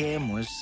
Alto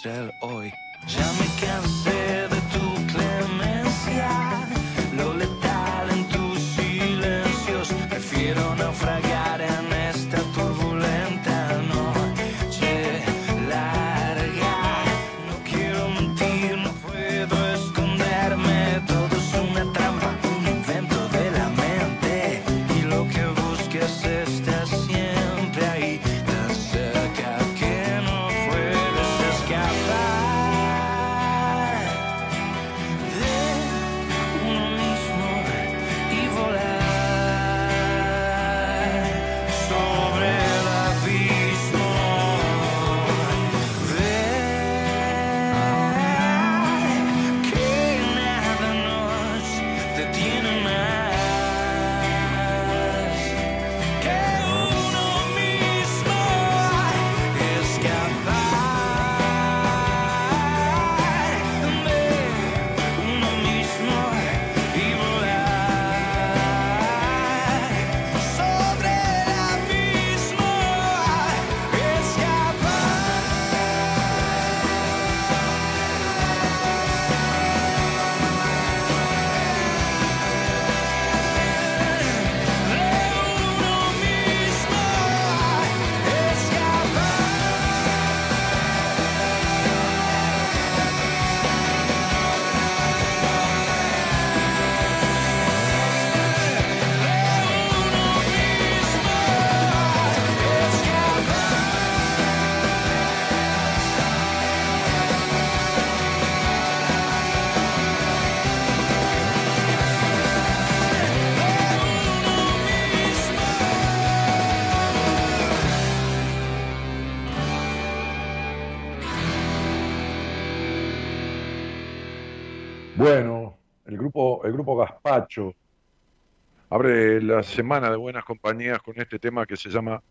abre la semana de buenas compañías con este tema que se llama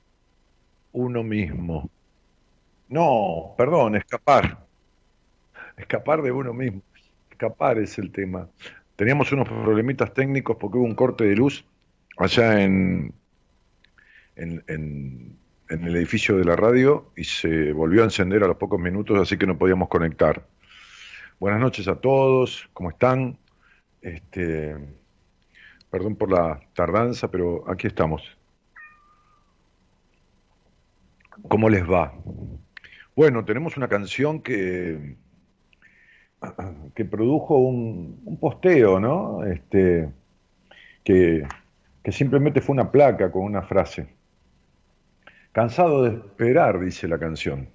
Uno mismo. No, perdón, escapar. Escapar de uno mismo. Escapar es el tema. Teníamos unos problemitas técnicos porque hubo un corte de luz allá en, en, el edificio de la radio y se volvió a encender a los pocos minutos, así que no podíamos conectar. Buenas noches a todos, ¿cómo están? Este, perdón por la tardanza, pero aquí estamos. ¿Cómo les va? Bueno, tenemos una canción que, que produjo un, posteo, ¿no? Este, que, que simplemente fue una placa con una frase. Cansado de esperar, dice la canción.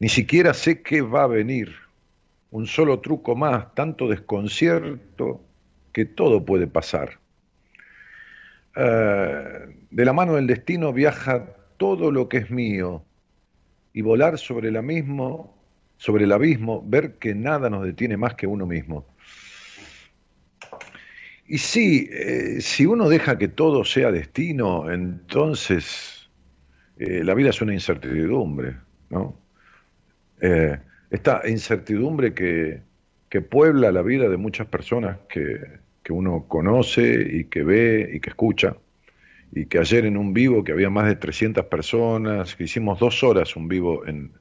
Ni siquiera sé qué va a venir un solo truco más, tanto desconcierto que todo puede pasar. Eh, de la mano del destino viaja todo lo que es mío y volar sobre el abismo, sobre el abismo, ver que nada nos detiene más que uno mismo. Y sí, eh, si uno deja que todo sea destino, entonces eh, la vida es una incertidumbre, ¿no? esta incertidumbre que, puebla la vida de muchas personas que, uno conoce y que ve y que escucha. Y que ayer en un vivo, que había más de 300 personas, que hicimos dos horas un vivo en,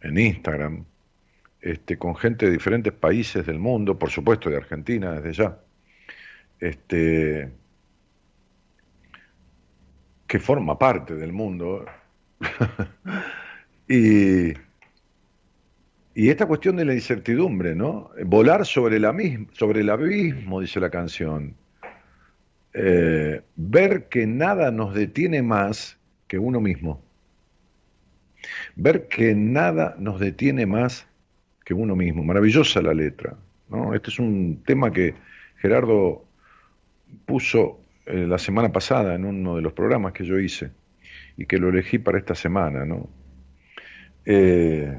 en Instagram, este, con gente de diferentes países del mundo, por supuesto de Argentina desde ya, este, que forma parte del mundo. y, y esta cuestión de la incertidumbre, ¿no? Volar sobre, la sobre el abismo, dice la canción. Eh, ver que nada nos detiene más que uno mismo. Ver que nada nos detiene más que uno mismo. Maravillosa la letra. ¿no? Este es un tema que Gerardo puso eh, la semana pasada en uno de los programas que yo hice y que lo elegí para esta semana. ¿no? Eh,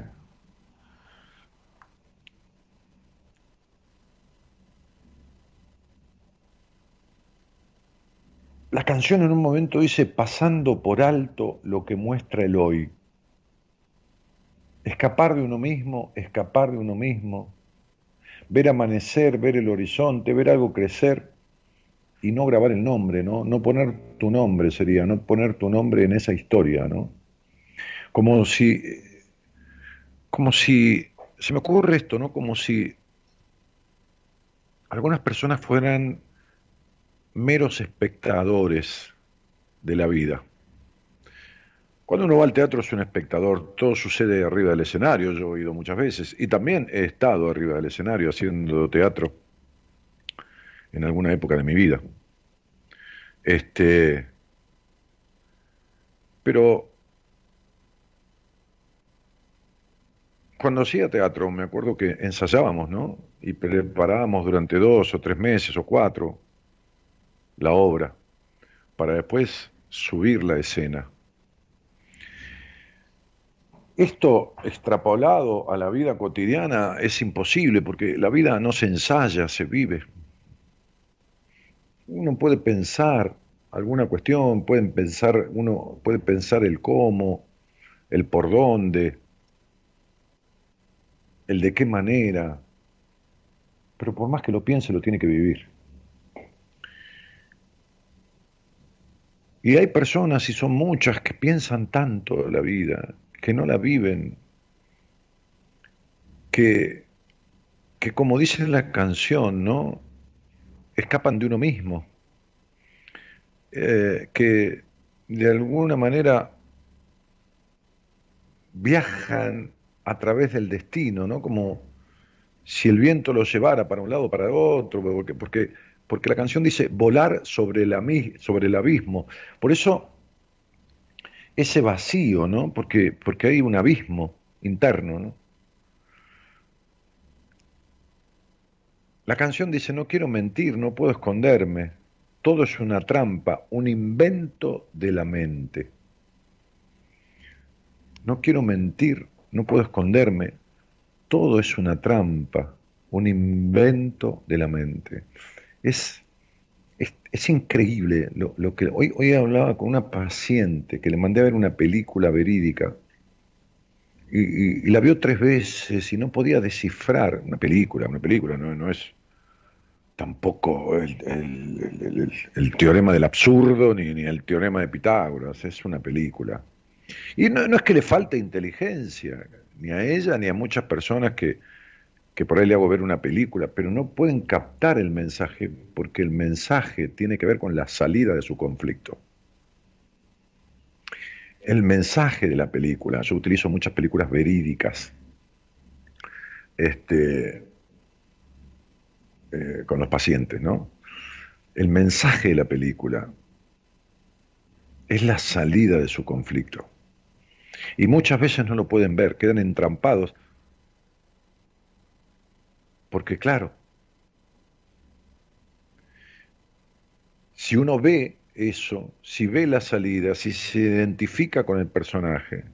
La canción en un momento dice pasando por alto lo que muestra el hoy. Escapar de uno mismo, escapar de uno mismo, ver amanecer, ver el horizonte, ver algo crecer y no grabar el nombre, ¿no? No poner tu nombre sería, no poner tu nombre en esa historia, ¿no? Como si, como si, se me ocurre esto, ¿no? Como si algunas personas fueran meros espectadores de la vida. Cuando uno va al teatro es un espectador, todo sucede arriba del escenario, yo he oído muchas veces, y también he estado arriba del escenario haciendo teatro en alguna época de mi vida. Este, pero cuando hacía teatro, me acuerdo que ensayábamos, ¿no? Y preparábamos durante dos o tres meses o cuatro la obra, para después subir la escena. Esto extrapolado a la vida cotidiana es imposible porque la vida no se ensaya, se vive. Uno puede pensar alguna cuestión, pueden pensar, uno puede pensar el cómo, el por dónde, el de qué manera, pero por más que lo piense, lo tiene que vivir. Y hay personas, y son muchas, que piensan tanto la vida, que no la viven, que, que como dice la canción, ¿no? Escapan de uno mismo, eh, que de alguna manera viajan a través del destino, ¿no? Como si el viento los llevara para un lado para otro, porque, porque porque la canción dice volar sobre, la, sobre el abismo. Por eso ese vacío, ¿no? Porque, porque hay un abismo interno, ¿no? La canción dice, no quiero mentir, no puedo esconderme, todo es una trampa, un invento de la mente. No quiero mentir, no puedo esconderme, todo es una trampa, un invento de la mente. Es, es, increíble lo, que... Hoy, hoy hablaba con una paciente que le mandé a ver una película verídica y, la vio tres veces y no podía descifrar una película, una película, no, no es tampoco el, teorema del absurdo ni, ni, el teorema de Pitágoras, es una película. Y no, no, es que le falte inteligencia, ni a ella ni a muchas personas que, que por ahí le hago ver una película, pero no pueden captar el mensaje porque el mensaje tiene que ver con la salida de su conflicto. El mensaje de la película, yo utilizo muchas películas verídicas este, eh, con los pacientes, ¿no? El mensaje de la película es la salida de su conflicto. Y muchas veces no lo pueden ver, quedan entrampados porque claro, si uno ve eso, si ve la salida, si se identifica con el personaje,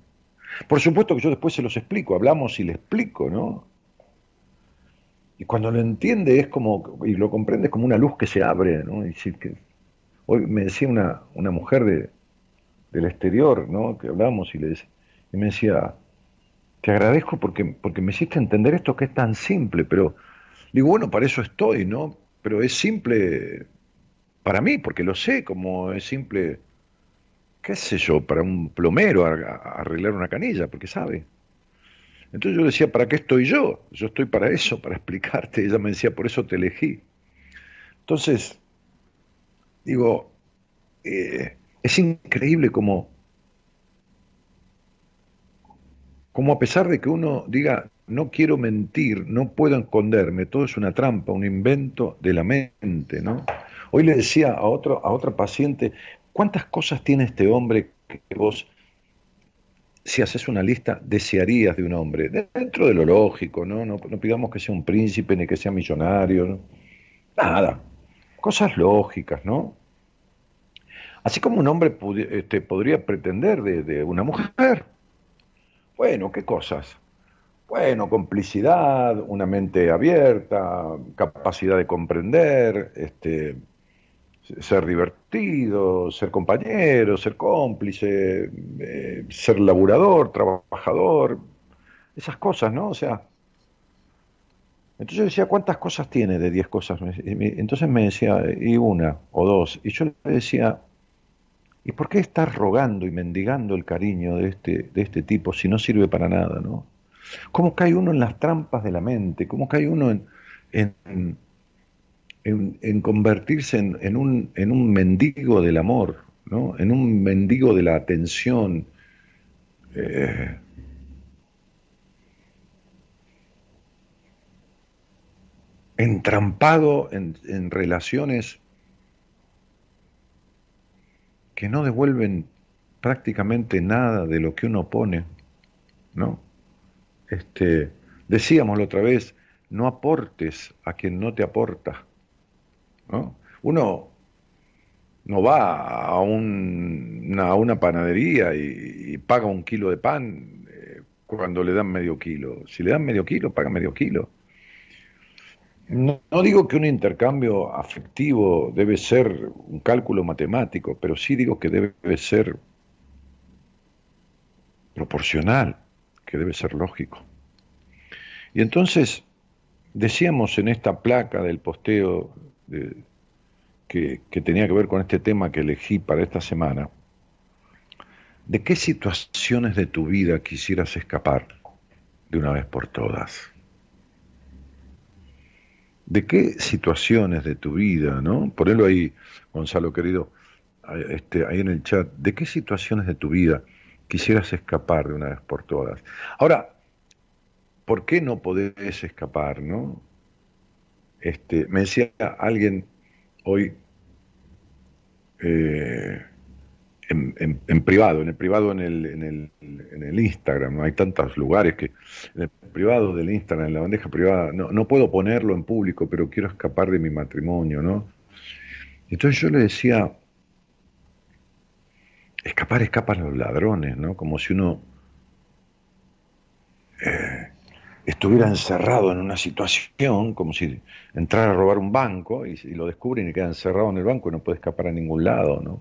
por supuesto que yo después se los explico, hablamos y le explico, ¿no? Y cuando lo entiende es como, y lo comprende es como una luz que se abre, ¿no? que, hoy me decía una, una mujer de, del exterior, ¿no? Que hablamos y, le, y me decía, te agradezco porque, porque me hiciste entender esto que es tan simple, pero Digo, bueno, para eso estoy, ¿no? Pero es simple para mí, porque lo sé, como es simple, qué sé yo, para un plomero arreglar una canilla, porque sabe. Entonces yo decía, ¿para qué estoy yo? Yo estoy para eso, para explicarte. Ella me decía, por eso te elegí. Entonces, digo, eh, es increíble como, como a pesar de que uno diga, no quiero mentir, no puedo esconderme, todo es una trampa, un invento de la mente, ¿no? Hoy le decía a, otro, a otra paciente, ¿cuántas cosas tiene este hombre que vos, si haces una lista, desearías de un hombre? Dentro de lo lógico, ¿no? No, pidamos que sea un príncipe ni que sea millonario, nada, cosas lógicas, ¿no? Así como un hombre este, podría pretender de, de una mujer. Bueno, ¿qué cosas? Bueno, complicidad, una mente abierta, capacidad de comprender, este, ser divertido, ser compañero, ser cómplice, eh, ser laburador, trabajador, esas cosas, ¿no? O sea, entonces yo decía, ¿cuántas cosas tiene de 10 cosas? Entonces me decía, y una o dos. Y yo le decía, ¿y por qué estás rogando y mendigando el cariño de este, de este tipo si no sirve para nada, ¿no? ¿Cómo cae uno en las trampas de la mente? ¿Cómo cae uno en, en, convertirse en, un, en un mendigo del amor, ¿no? en un mendigo de la atención? Eh, entrampado en, en, relaciones que no devuelven prácticamente nada de lo que uno pone, ¿no? Este, decíamos la otra vez, no aportes a quien no te aporta. Uno no va a, una, panadería y, paga un kilo de pan eh, cuando le dan medio kilo. Si le dan medio kilo, paga medio kilo. No, no, digo que un intercambio afectivo debe ser un cálculo matemático, pero sí digo que debe ser proporcional que debe ser lógico. Y entonces decíamos en esta placa del posteo que, que tenía que ver con este tema que elegí para esta semana, ¿de qué situaciones de tu vida quisieras escapar de una vez por todas? ¿De qué situaciones de tu vida, no? Ponelo ahí, Gonzalo querido, este, ahí en el chat, ¿de qué situaciones de tu vida quisieras escapar de una vez por todas. Ahora, ¿por qué no podés escapar, no? Este, me decía alguien hoy eh, en, privado, en el privado en el, Instagram, hay tantos lugares que en el privado del Instagram, en la bandeja privada, no, no puedo ponerlo en público, pero quiero escapar de mi matrimonio, ¿no? Entonces yo le decía, escapar escapan los ladrones, ¿no? Como si uno... Eh, estuviera encerrado en una situación como si entrara a robar un banco y, y lo descubren y queda encerrado en el banco y no puede escapar a ningún lado, ¿no?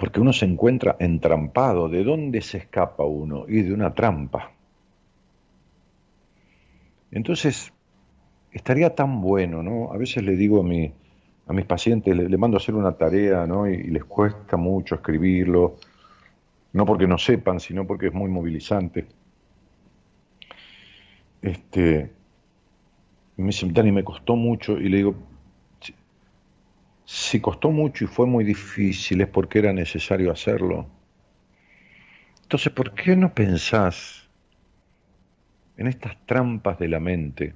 Porque uno se encuentra entrampado. ¿De dónde se escapa uno? Y de una trampa. Entonces, estaría tan bueno, ¿no? A veces le digo a, mi, a mis pacientes, le, mando a hacer una tarea, ¿no? Y, les cuesta mucho escribirlo, no porque no sepan, sino porque es muy movilizante. Este, me dicen, Dani, me costó mucho, y le digo, si costó mucho y fue muy difícil es porque era necesario hacerlo. Entonces, ¿por qué no pensás en estas trampas de la mente?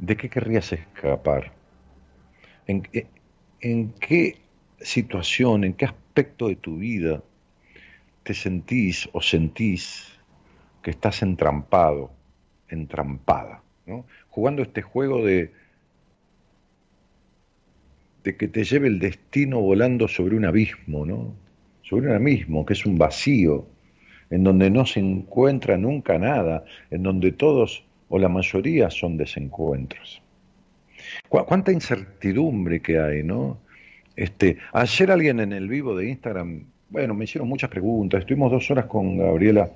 ¿De qué querrías escapar? ¿En, qué situación, en qué aspecto de tu vida te sentís o sentís que estás entrampado, entrampada, ¿no? jugando este juego de de que te lleve el destino volando sobre un abismo, ¿no? Sobre un abismo que es un vacío, en donde no se encuentra nunca nada, en donde todos o la mayoría son desencuentros. ¿Cuánta incertidumbre que hay, no? Este, ayer alguien en el vivo de Instagram, bueno, me hicieron muchas preguntas, estuvimos dos horas con Gabriela,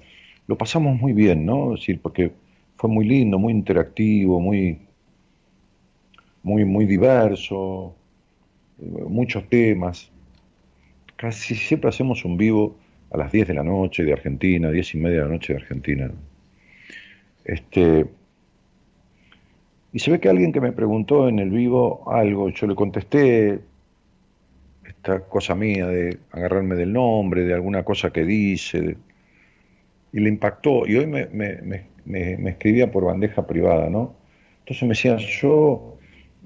lo pasamos muy bien, ¿no? decir, porque fue muy lindo, muy interactivo, muy, muy, muy diverso, muchos temas. Casi siempre hacemos un vivo a las 10 de la noche de Argentina, 10 y media de la noche de Argentina. Este, y se ve que alguien que me preguntó en el vivo algo, yo le contesté esta cosa mía de agarrarme del nombre, de alguna cosa que dice, y le impactó. Y hoy me, me escribía por bandeja privada, ¿no? Entonces me decía, yo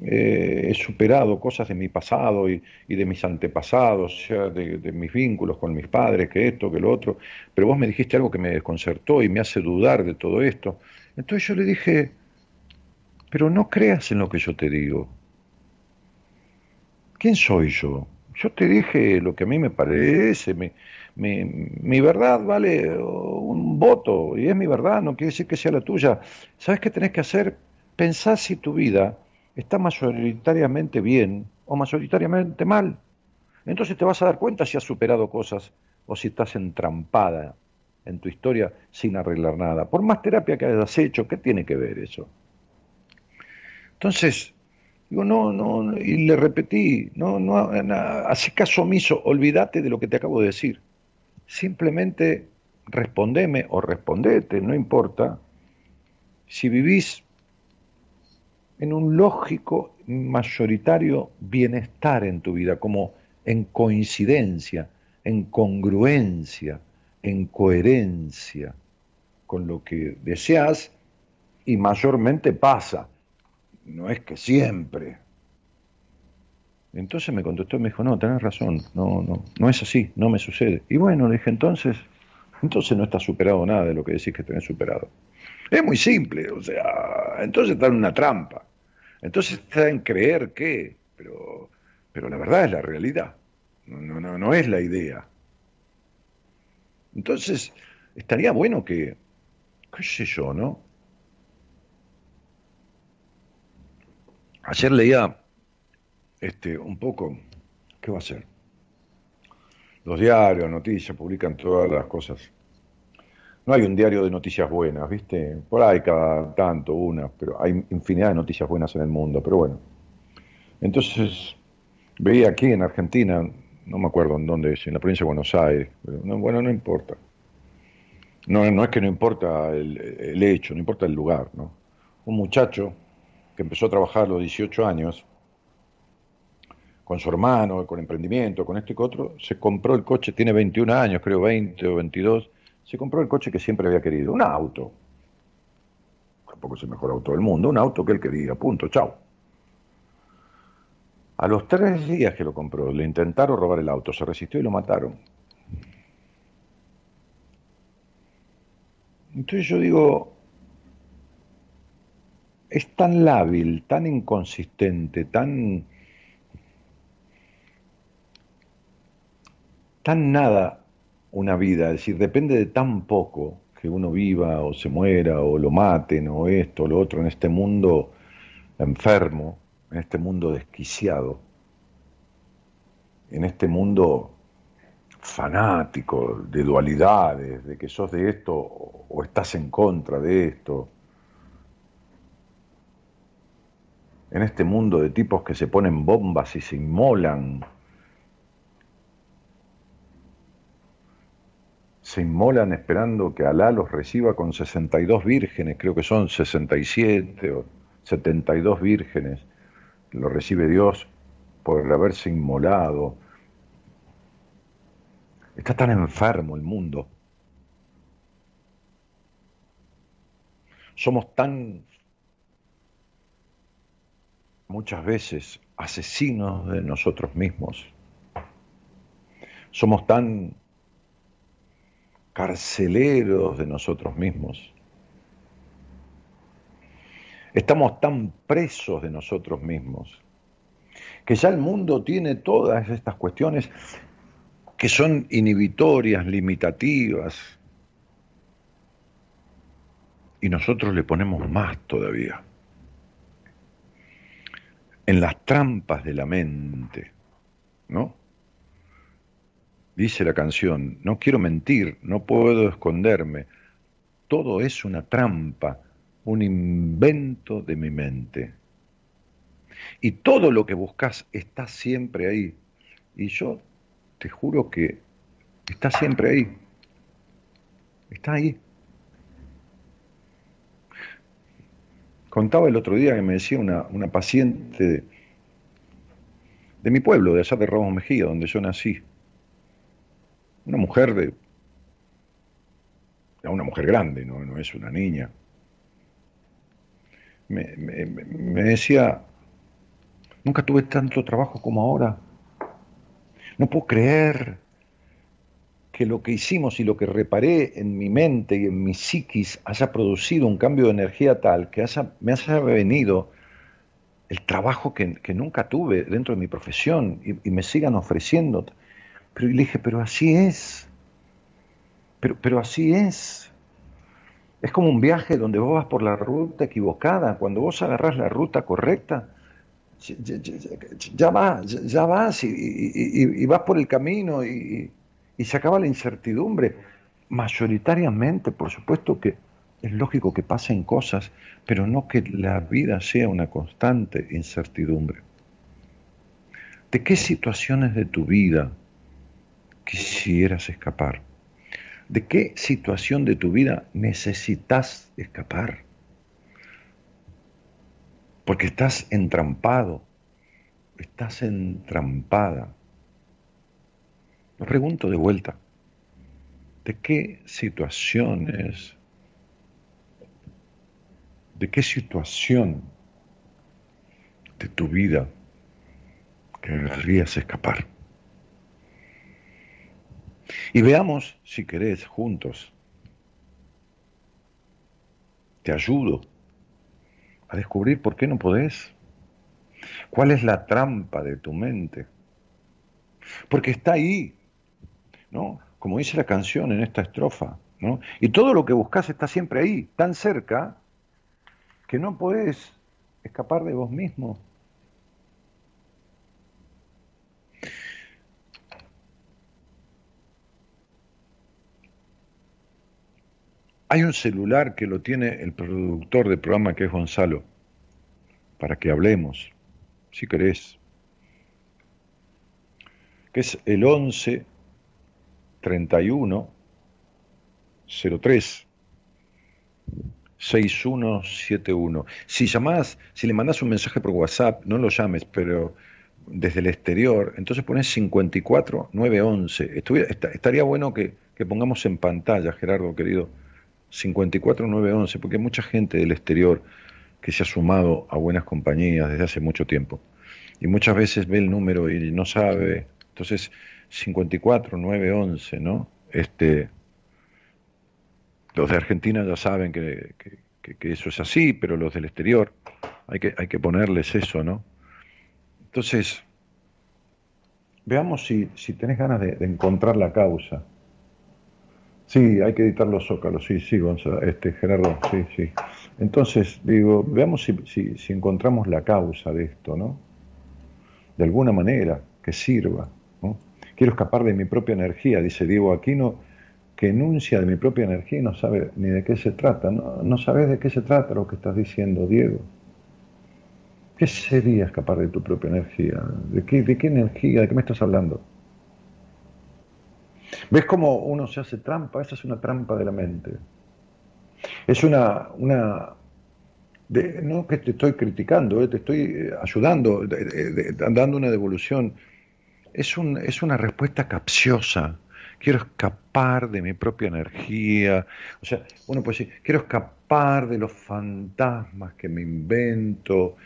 eh, he superado cosas de mi pasado y, de mis antepasados, de, mis vínculos con mis padres, que esto, que lo otro, pero vos me dijiste algo que me desconcertó y me hace dudar de todo esto. Entonces yo le dije, pero no creas en lo que yo te digo. ¿Quién soy yo? Yo te dije lo que a mí me parece, mi, mi verdad vale un voto y es mi verdad, no quiere decir que sea la tuya. ¿Sabes qué tenés que hacer? Pensar si tu vida está mayoritariamente bien o mayoritariamente mal. Entonces te vas a dar cuenta si has superado cosas o si estás entrampada en tu historia sin arreglar nada. Por más terapia que hayas hecho, ¿qué tiene que ver eso? Entonces, digo, no, no, y le repetí, no, no, así caso omiso, olvídate de lo que te acabo de decir. Simplemente respondeme o respondete, no importa. Si vivís en un lógico mayoritario bienestar en tu vida, como en coincidencia, en congruencia, en coherencia con lo que deseas y mayormente pasa. No es que siempre. Entonces me contestó y me dijo, no, tenés razón, no, no, no es así, no me sucede. Y bueno, le dije, entonces, entonces no está superado nada de lo que decís que tenés superado. Es muy simple, o sea, entonces está en una trampa. Entonces está en creer que, pero, pero la verdad es la realidad, no, no, no es la idea. Entonces, estaría bueno que, qué sé yo, ¿no? Ayer leía este, un poco, ¿qué va a ser? Los diarios, noticias, publican todas las cosas no hay un diario de noticias buenas, ¿viste? Por ahí cada tanto, una, pero hay infinidad de noticias buenas en el mundo, pero bueno. Entonces, veía aquí en Argentina, no me acuerdo en dónde es, en la provincia de Buenos Aires, bueno, no importa. No, no es que no importa el, el, hecho, no importa el lugar, ¿no? Un muchacho que empezó a trabajar a los 18 años, con su hermano, con emprendimiento, con esto y con otro, se compró el coche, tiene 21 años, creo 20 o 22, se compró el coche que siempre había querido, un auto. Tampoco es el mejor auto del mundo, un auto que él quería, punto, chao. A los tres días que lo compró, le intentaron robar el auto, se resistió y lo mataron. Entonces yo digo, es tan lábil, tan inconsistente, tan, tan nada una vida, es decir, depende de tan poco que uno viva o se muera o lo maten o esto o lo otro en este mundo enfermo, en este mundo desquiciado, en este mundo fanático de dualidades, de que sos de esto o estás en contra de esto, en este mundo de tipos que se ponen bombas y se inmolan, se inmolan esperando que Alá los reciba con 62 vírgenes, creo que son 67 o 72 vírgenes, lo recibe Dios por haberse inmolado. Está tan enfermo el mundo. Somos tan muchas veces asesinos de nosotros mismos. Somos tan carceleros de nosotros mismos. Estamos tan presos de nosotros mismos que ya el mundo tiene todas estas cuestiones que son inhibitorias, limitativas, y nosotros le ponemos más todavía en las trampas de la mente, ¿no? Dice la canción, no quiero mentir, no puedo esconderme, todo es una trampa, un invento de mi mente. Y todo lo que buscas está siempre ahí. Y yo te juro que está siempre ahí. Está ahí. Contaba el otro día que me decía una, paciente de, mi pueblo, de allá de Ramos Mejía, donde yo nací. Una mujer de. Una mujer grande, no, no es una niña. Me decía, nunca tuve tanto trabajo como ahora. No puedo creer que lo que hicimos y lo que reparé en mi mente y en mi psiquis haya producido un cambio de energía tal que me haya venido el trabajo que, nunca tuve dentro de mi profesión y, me sigan ofreciendo. Pero le dije, pero así es. Pero, así es. Es como un viaje donde vos vas por la ruta equivocada. Cuando vos agarrás la ruta correcta, ya, vas, ya, vas y, vas por el camino y, y se acaba la incertidumbre. Mayoritariamente, por supuesto que es lógico que pasen cosas, pero no que la vida sea una constante incertidumbre. ¿De qué situaciones de tu vida quisieras escapar? ¿De qué situación de tu vida necesitas escapar? Porque estás entrampado, estás entrampada lo pregunto de vuelta, ¿de qué situaciones, de qué situación de tu vida querrías escapar? Y veamos, si querés, juntos. Te ayudo a descubrir por qué no podés. ¿Cuál es la trampa de tu mente? Porque está ahí, ¿no? Como dice la canción en esta estrofa, ¿no? Y todo lo que buscas está siempre ahí, tan cerca, que no podés escapar de vos mismo. Hay un celular que lo tiene el productor del programa que es Gonzalo, para que hablemos, si querés, que es el 11 31 03 6171. Si llamás, si le mandás un mensaje por WhatsApp, no lo llames, pero desde el exterior, entonces pones 54 911. estaría bueno que, que, pongamos en pantalla, Gerardo querido, 54 911, porque hay mucha gente del exterior que se ha sumado a buenas compañías desde hace mucho tiempo. Y muchas veces ve el número y no sabe. Entonces, 54, 9, 11, ¿no? Este, los de Argentina ya saben que, eso es así, pero los del exterior hay que, hay que ponerles eso, ¿no? Entonces, veamos si, si tenés ganas de, encontrar la causa Sí, hay que editar los zócalos, sí, sí, Gonzalo, este, Gerardo, sí, sí. Entonces, digo, veamos si, si, encontramos la causa de esto, ¿no? De alguna manera, que sirva. Quiero escapar de mi propia energía, dice Diego Aquino, que enuncia de mi propia energía y no sabe ni de qué se trata. No, sabes de qué se trata lo que estás diciendo, Diego. ¿Qué sería escapar de tu propia energía? ¿De qué, de energía? ¿De qué me estás hablando? ¿Ves cómo uno se hace trampa? Esa es una trampa de la mente. Es una, una no que te estoy criticando, eh, te estoy eh, ayudando, dando una devolución. Es, un, es una respuesta capciosa. Quiero escapar de mi propia energía. O sea, uno puede decir, quiero escapar de los fantasmas que me invento.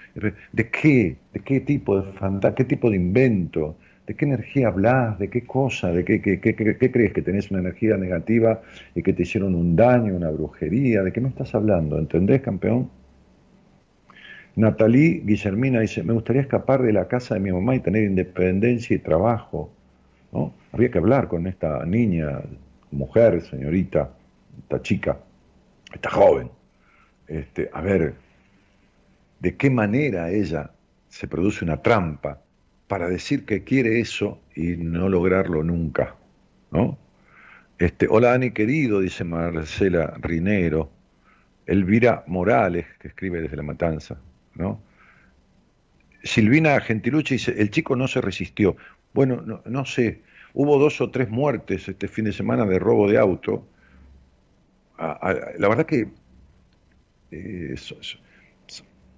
¿De qué? ¿De qué tipo de fantasma? ¿Qué tipo de invento? ¿De qué energía hablas? ¿De qué cosa? ¿De qué, qué, crees que tenés una energía negativa y que te hicieron un daño, una brujería? ¿De qué me estás hablando? ¿Entendés, campeón? Natalie Guillermina dice, me gustaría escapar de la casa de mi mamá y tener independencia y trabajo. ¿no? Habría que hablar con esta niña, mujer, señorita, esta chica, esta joven. Este, a ver, ¿de qué manera ella se produce una trampa para decir que quiere eso y no lograrlo nunca, ¿no? Este, hola Ani querido, dice Marcela Rinero, Elvira Morales, que escribe desde La Matanza, ¿no? Silvina Gentilucci dice, el chico no se resistió. Bueno, no, sé, hubo dos o tres muertes este fin de semana de robo de auto. la verdad que eh,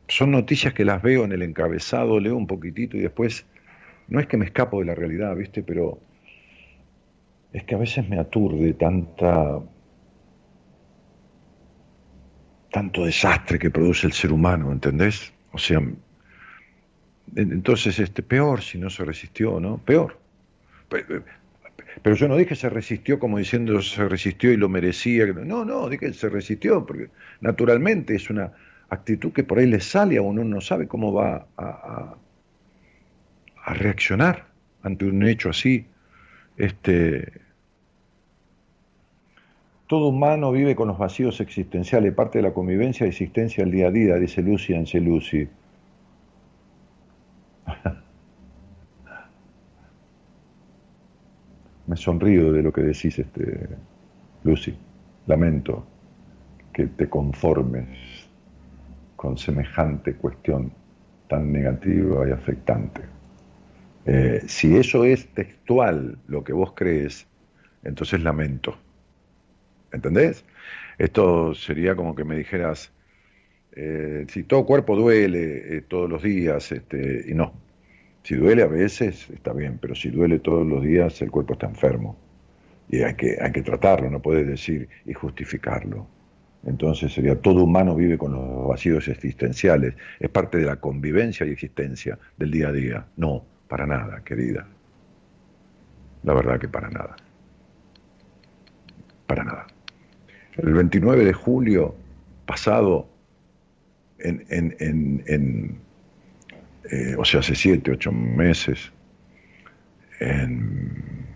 son noticias que las veo en el encabezado, leo un poquitito y después no es que me escapo de la realidad, ¿viste? Pero es que a veces me aturde tanta tanto desastre que produce el ser humano, ¿entendés? O sea, entonces este peor si no se resistió, ¿no? Peor. Pero yo no dije se resistió como diciendo se resistió y lo merecía. No, no, dije se resistió, porque naturalmente es una actitud que por ahí le sale a uno, no sabe cómo va a, a reaccionar ante un hecho así. Este, todo humano vive con los vacíos existenciales, parte de la convivencia y existencia al día a día, dice Lucy Angelucci. Me sonrío de lo que decís, este, Lucy. Lamento que te conformes con semejante cuestión tan negativa y afectante. Eh, si eso es textual lo que vos crees, entonces lamento. ¿Entendés? Esto sería como que me dijeras, eh, si todo cuerpo duele eh, todos los días, este, y no. Si duele a veces, está bien, pero si duele todos los días, el cuerpo está enfermo. Y hay que, hay que tratarlo, no puedes decir y justificarlo. Entonces sería todo humano vive con los vacíos existenciales. Es parte de la convivencia y existencia del día a día. No, para nada, querida. La verdad que para nada. Para nada. El 29 de julio pasado, en, en, eh, o sea, hace siete, ocho meses, en,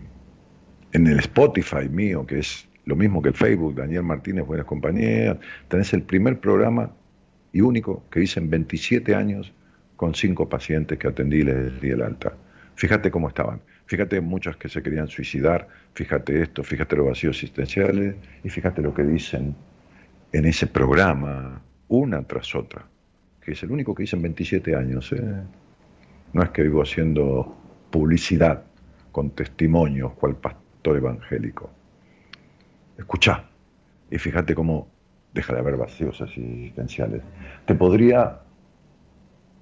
en el Spotify mío, que es lo mismo que el Facebook, Daniel Martínez, Buenas Compañías, tenés el primer programa y único que hice en 27 años con cinco pacientes que atendí y les di el alta. Fíjate cómo estaban. Fíjate muchos que se querían suicidar. Fíjate esto, fíjate los vacíos existenciales y fíjate lo que dicen en ese programa, una tras otra, que es el único que hice en 27 años. ¿eh? No es que vivo haciendo publicidad con testimonios, cual pastor evangélico. Escucha y fíjate cómo deja de haber vacíos existenciales. Te podría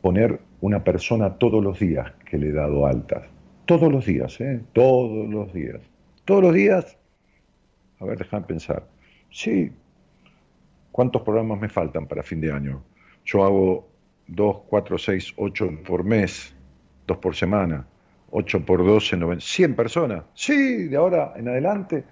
poner una persona todos los días que le he dado altas. Todos los días, ¿eh? Todos los días. Todos los días. A ver, déjame pensar. Sí. ¿Cuántos programas me faltan para fin de año? Yo hago dos, cuatro, seis, ocho por mes, dos por semana, ocho por doce, 100 personas. Sí, de ahora en adelante,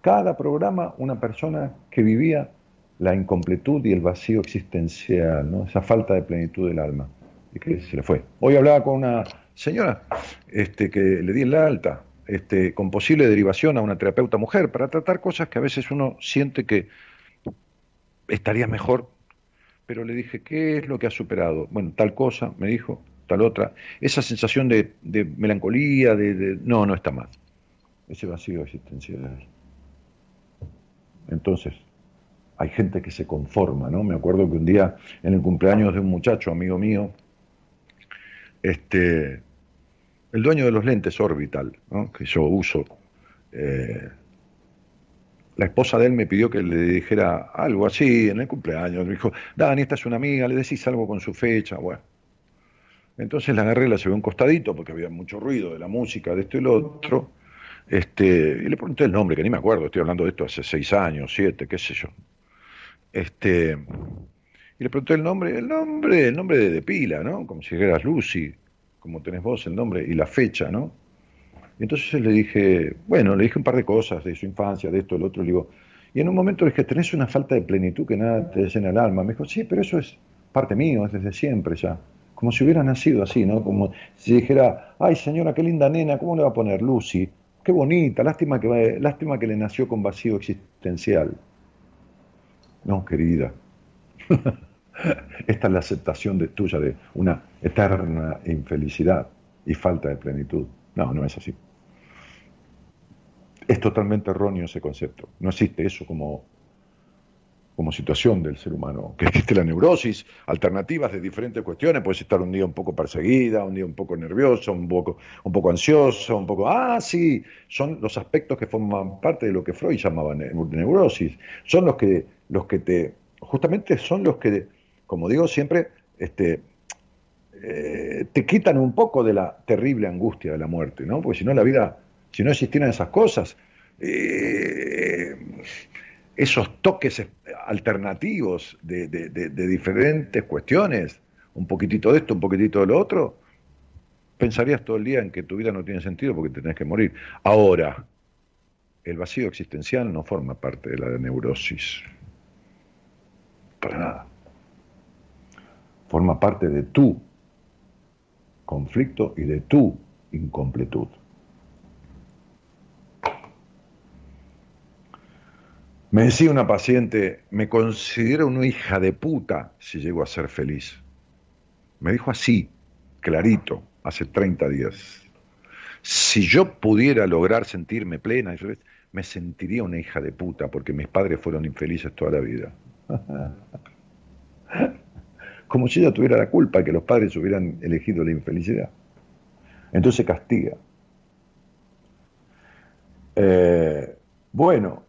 cada programa una persona que vivía la incompletud y el vacío existencial, ¿no? esa falta de plenitud del alma, y que se le fue. Hoy hablaba con una señora este, que le di la alta, este, con posible derivación a una terapeuta mujer para tratar cosas que a veces uno siente que estaría mejor. Pero le dije, ¿qué es lo que ha superado? Bueno, tal cosa, me dijo, tal otra. Esa sensación de, melancolía, de, No, no está más. Ese vacío existencial. Entonces, hay gente que se conforma, ¿no? Me acuerdo que un día, en el cumpleaños de un muchacho, amigo mío, este, el dueño de los lentes Orbital, que yo uso, eh, la esposa de él me pidió que le dijera algo así en el cumpleaños. Me dijo, Dani, esta es una amiga, le decís algo con su fecha. Bueno. Entonces la agarré, la llevé un costadito porque había mucho ruido de la música, de esto y lo otro. Este, y le pregunté el nombre, que ni me acuerdo, estoy hablando de esto hace seis años, siete, qué sé yo. Este, y le pregunté el nombre, el nombre, el nombre de, pila, ¿no? Como si dijeras Lucy, como tenés vos el nombre, y la fecha, ¿no? Y entonces le dije, bueno, le dije un par de cosas de su infancia, de esto, del otro, le digo, y en un momento le dije, tenés una falta de plenitud que nada te llena el alma. Me dijo, sí, pero eso es parte mío, es desde siempre ya. Como si hubiera nacido así, ¿no? Como si dijera, ay señora, qué linda nena, ¿cómo le va a poner Lucy? Qué bonita, lástima que, lástima que le nació con vacío existencial. No, querida. Esta es la aceptación de, tuya de una eterna infelicidad y falta de plenitud. No, no es así. Es totalmente erróneo ese concepto. No existe eso como como situación del ser humano, que existe la neurosis, alternativas de diferentes cuestiones, puedes estar un día un poco perseguida, un día un poco nervioso, un poco, un poco ansioso, un poco, ah, sí, son los aspectos que forman parte de lo que Freud llamaba neurosis, son los que, los que te, justamente son los que, como digo siempre, este, eh, te quitan un poco de la terrible angustia de la muerte, ¿no? Porque si no la vida, si no existieran esas cosas, eh, esos toques alternativos de, diferentes cuestiones, un poquitito de esto, un poquitito de lo otro, pensarías todo el día en que tu vida no tiene sentido porque tenés que morir. Ahora, el vacío existencial no forma parte de la neurosis. Para nada. Forma parte de tu conflicto y de tu incompletud. Me decía una paciente, me considero una hija de puta si llego a ser feliz. Me dijo así, clarito, hace 30 días. Si yo pudiera lograr sentirme plena, me sentiría una hija de puta porque mis padres fueron infelices toda la vida. Como si ella tuviera la culpa que los padres hubieran elegido la infelicidad. Entonces castiga. Eh, bueno,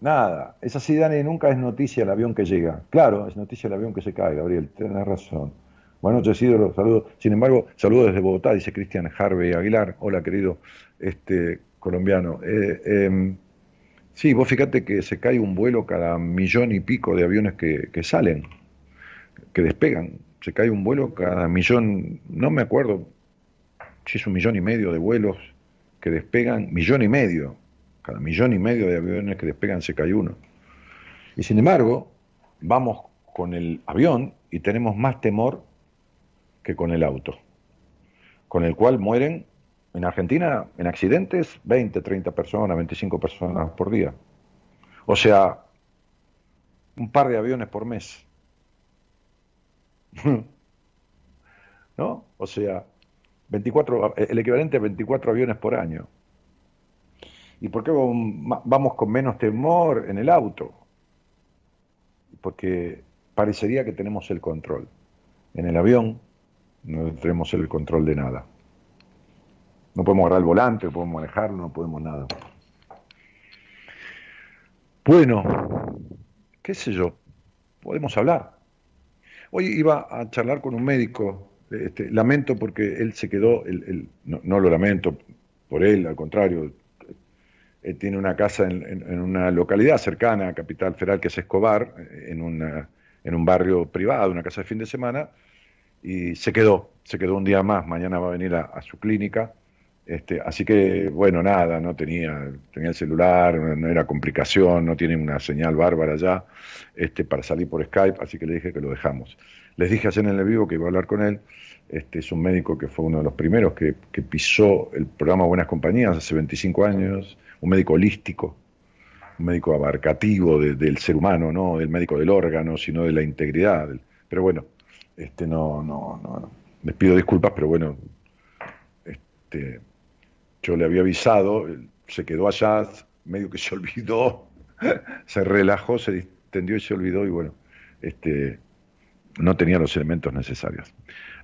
Nada, es así, Dani, nunca es noticia el avión que llega. Claro, es noticia el avión que se cae, Gabriel, tienes razón. Buenas noches, los saludos. Sin embargo, saludos desde Bogotá, dice Cristian Harvey Aguilar. Hola, querido este, colombiano. Eh, em, sí, vos fíjate que se cae un vuelo cada millón y pico de aviones que salen, que despegan. Se cae un vuelo cada millón, no me acuerdo si es un millón y medio de vuelos que despegan, millón y medio cada millón y medio de aviones que despegan se cae uno. Y sin embargo, vamos con el avión y tenemos más temor que con el auto, con el cual mueren en Argentina en accidentes 20, 30 personas, 25 personas por día. O sea, un par de aviones por mes. ¿No? O sea, 24, el equivalente a 24 aviones por año. ¿Y por qué vamos con menos temor en el auto? Porque parecería que tenemos el control. En el avión no tenemos el control de nada. No podemos agarrar el volante, no podemos manejarlo, no podemos nada. Bueno, qué sé yo, podemos hablar. Hoy iba a charlar con un médico, este, lamento porque él se quedó, no lo lamento por él, al contrario, eh, tiene una casa en, una localidad cercana a Capital Federal, que es Escobar, en, una, en un barrio privado, una casa de fin de semana, y se quedó, se quedó un día más, mañana va a venir a, su clínica, este, así que, bueno, nada, no tenía, tenía el celular, no era complicación, no tiene una señal bárbara ya este, para salir por Skype, así que le dije que lo dejamos. Les dije ayer en el vivo que iba a hablar con él, Este, es un médico que fue uno de los primeros que, pisó el programa Buenas Compañías hace 25 años, un médico holístico, un médico abarcativo del ser humano, no del médico del órgano, sino de la integridad. pero bueno, este, no, no, no, les pido disculpas, pero bueno, este, yo le había avisado, se quedó allá, medio que se olvidó, se relajó, se distendió y se olvidó, y bueno, este, no tenía los elementos necesarios.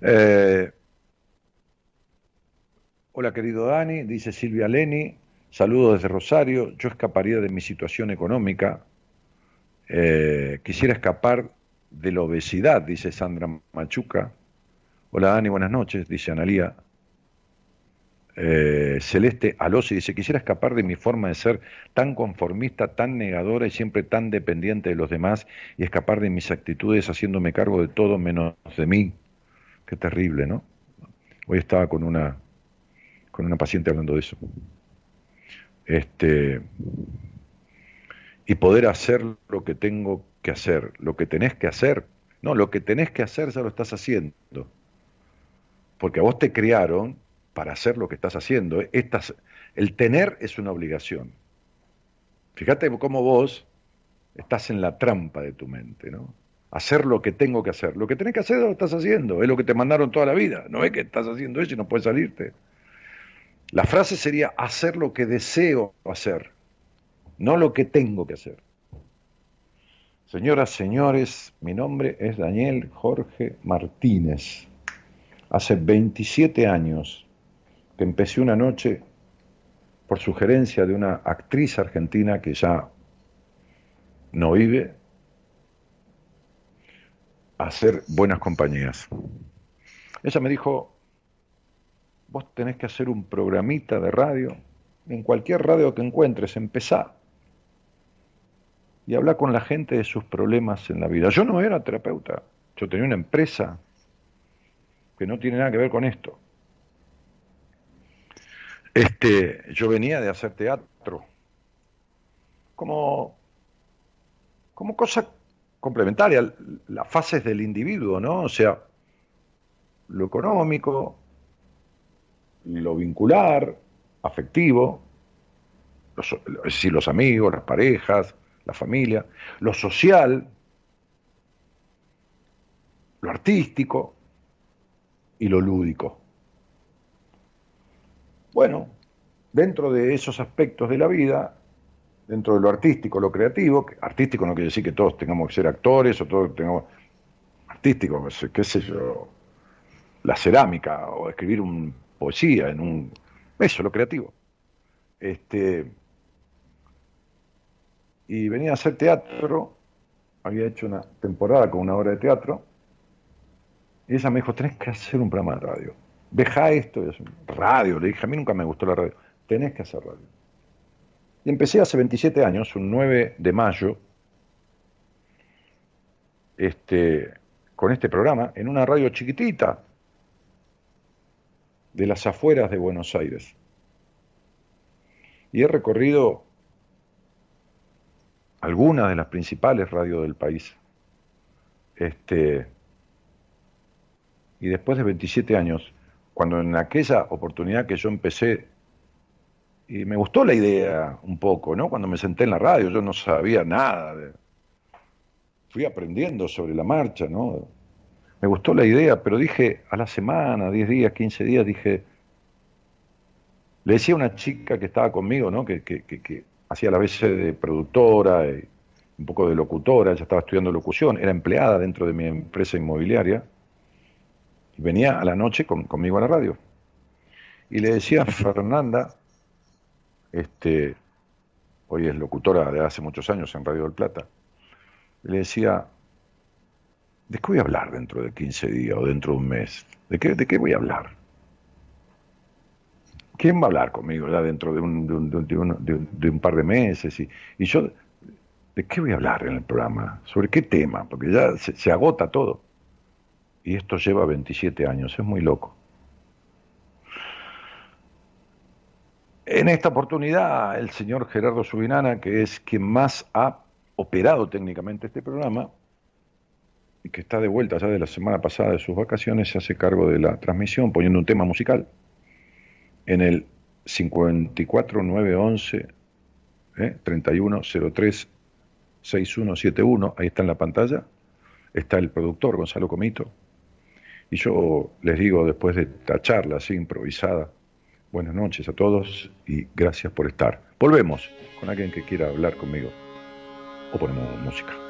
Eh, hola querido Dani, dice Silvia Leni, saludos desde Rosario, yo escaparía de mi situación económica, eh, quisiera escapar de la obesidad, dice Sandra Machuca. Hola Dani, buenas noches, dice Analía. Eh, Celeste Alosi dice, quisiera escapar de mi forma de ser tan conformista, tan negadora y siempre tan dependiente de los demás y escapar de mis actitudes haciéndome cargo de todo menos de mí. Qué terrible, ¿no? Hoy estaba con una, con una paciente hablando de eso. Este, y poder hacer lo que tengo que hacer, lo que tenés que hacer. No, lo que tenés que hacer ya lo estás haciendo. Porque a vos te criaron para hacer lo que estás haciendo. Estás, el tener es una obligación. Fíjate cómo vos estás en la trampa de tu mente, ¿no? Hacer lo que tengo que hacer. Lo que tenés que hacer lo estás haciendo. Es lo que te mandaron toda la vida. No es que estás haciendo eso y no puedes salirte. La frase sería hacer lo que deseo hacer, no lo que tengo que hacer. Señoras, señores, mi nombre es Daniel Jorge Martínez. Hace 27 años que empecé una noche por sugerencia de una actriz argentina que ya no vive, a hacer buenas compañías. Ella me dijo, vos tenés que hacer un programita de radio, en cualquier radio que encuentres, empezá. Y habla con la gente de sus problemas en la vida. Yo no era terapeuta, yo tenía una empresa que no tiene nada que ver con esto. Este, yo venía de hacer teatro como, como cosa complementaria, las fases del individuo, ¿no? O sea, lo económico, lo vincular, afectivo, los, es decir, los amigos, las parejas, la familia, lo social, lo artístico y lo lúdico. Bueno, dentro de esos aspectos de la vida, dentro de lo artístico, lo creativo, artístico no quiere decir que todos tengamos que ser actores o todos tengamos artístico, pues, qué sé yo, la cerámica o escribir un poesía en un eso, lo creativo. Este y venía a hacer teatro, había hecho una temporada con una obra de teatro, y ella me dijo, tenés que hacer un programa de radio deja esto, radio, le dije, a mí nunca me gustó la radio, tenés que hacer radio. Y empecé hace 27 años, un 9 de mayo, este, con este programa, en una radio chiquitita de las afueras de Buenos Aires. Y he recorrido algunas de las principales radios del país. Este, y después de 27 años, cuando en aquella oportunidad que yo empecé, y me gustó la idea un poco, ¿no? Cuando me senté en la radio, yo no sabía nada. fui aprendiendo sobre la marcha, ¿no? Me gustó la idea, pero dije, a la semana, 10 días, 15 días, dije, le decía a una chica que estaba conmigo, ¿no? Que, que, que, hacía la vez de productora, y un poco de locutora, ella estaba estudiando locución, era empleada dentro de mi empresa inmobiliaria y venía a la noche conmigo a la radio. Y le decía Fernanda, este, hoy es locutora de hace muchos años en Radio del Plata, le decía, ¿de qué voy a hablar dentro de 15 días o dentro de un mes? ¿De qué, de qué voy a hablar? ¿Quién va a hablar conmigo ya dentro de un, de un, par de meses? Y, y, yo, ¿de qué voy a hablar en el programa? ¿Sobre qué tema? Porque ya se agota todo y esto lleva 27 años, es muy loco. En esta oportunidad, el señor Gerardo Subinana, que es quien más ha operado técnicamente este programa, y que está de vuelta ya de la semana pasada de sus vacaciones, se hace cargo de la transmisión poniendo un tema musical en el 54911 ¿eh? 3103 6171, ahí está en la pantalla, está el productor Gonzalo Comito, y yo les digo después de esta charla así improvisada, buenas noches a todos y gracias por estar. Volvemos con alguien que quiera hablar conmigo o ponemos música.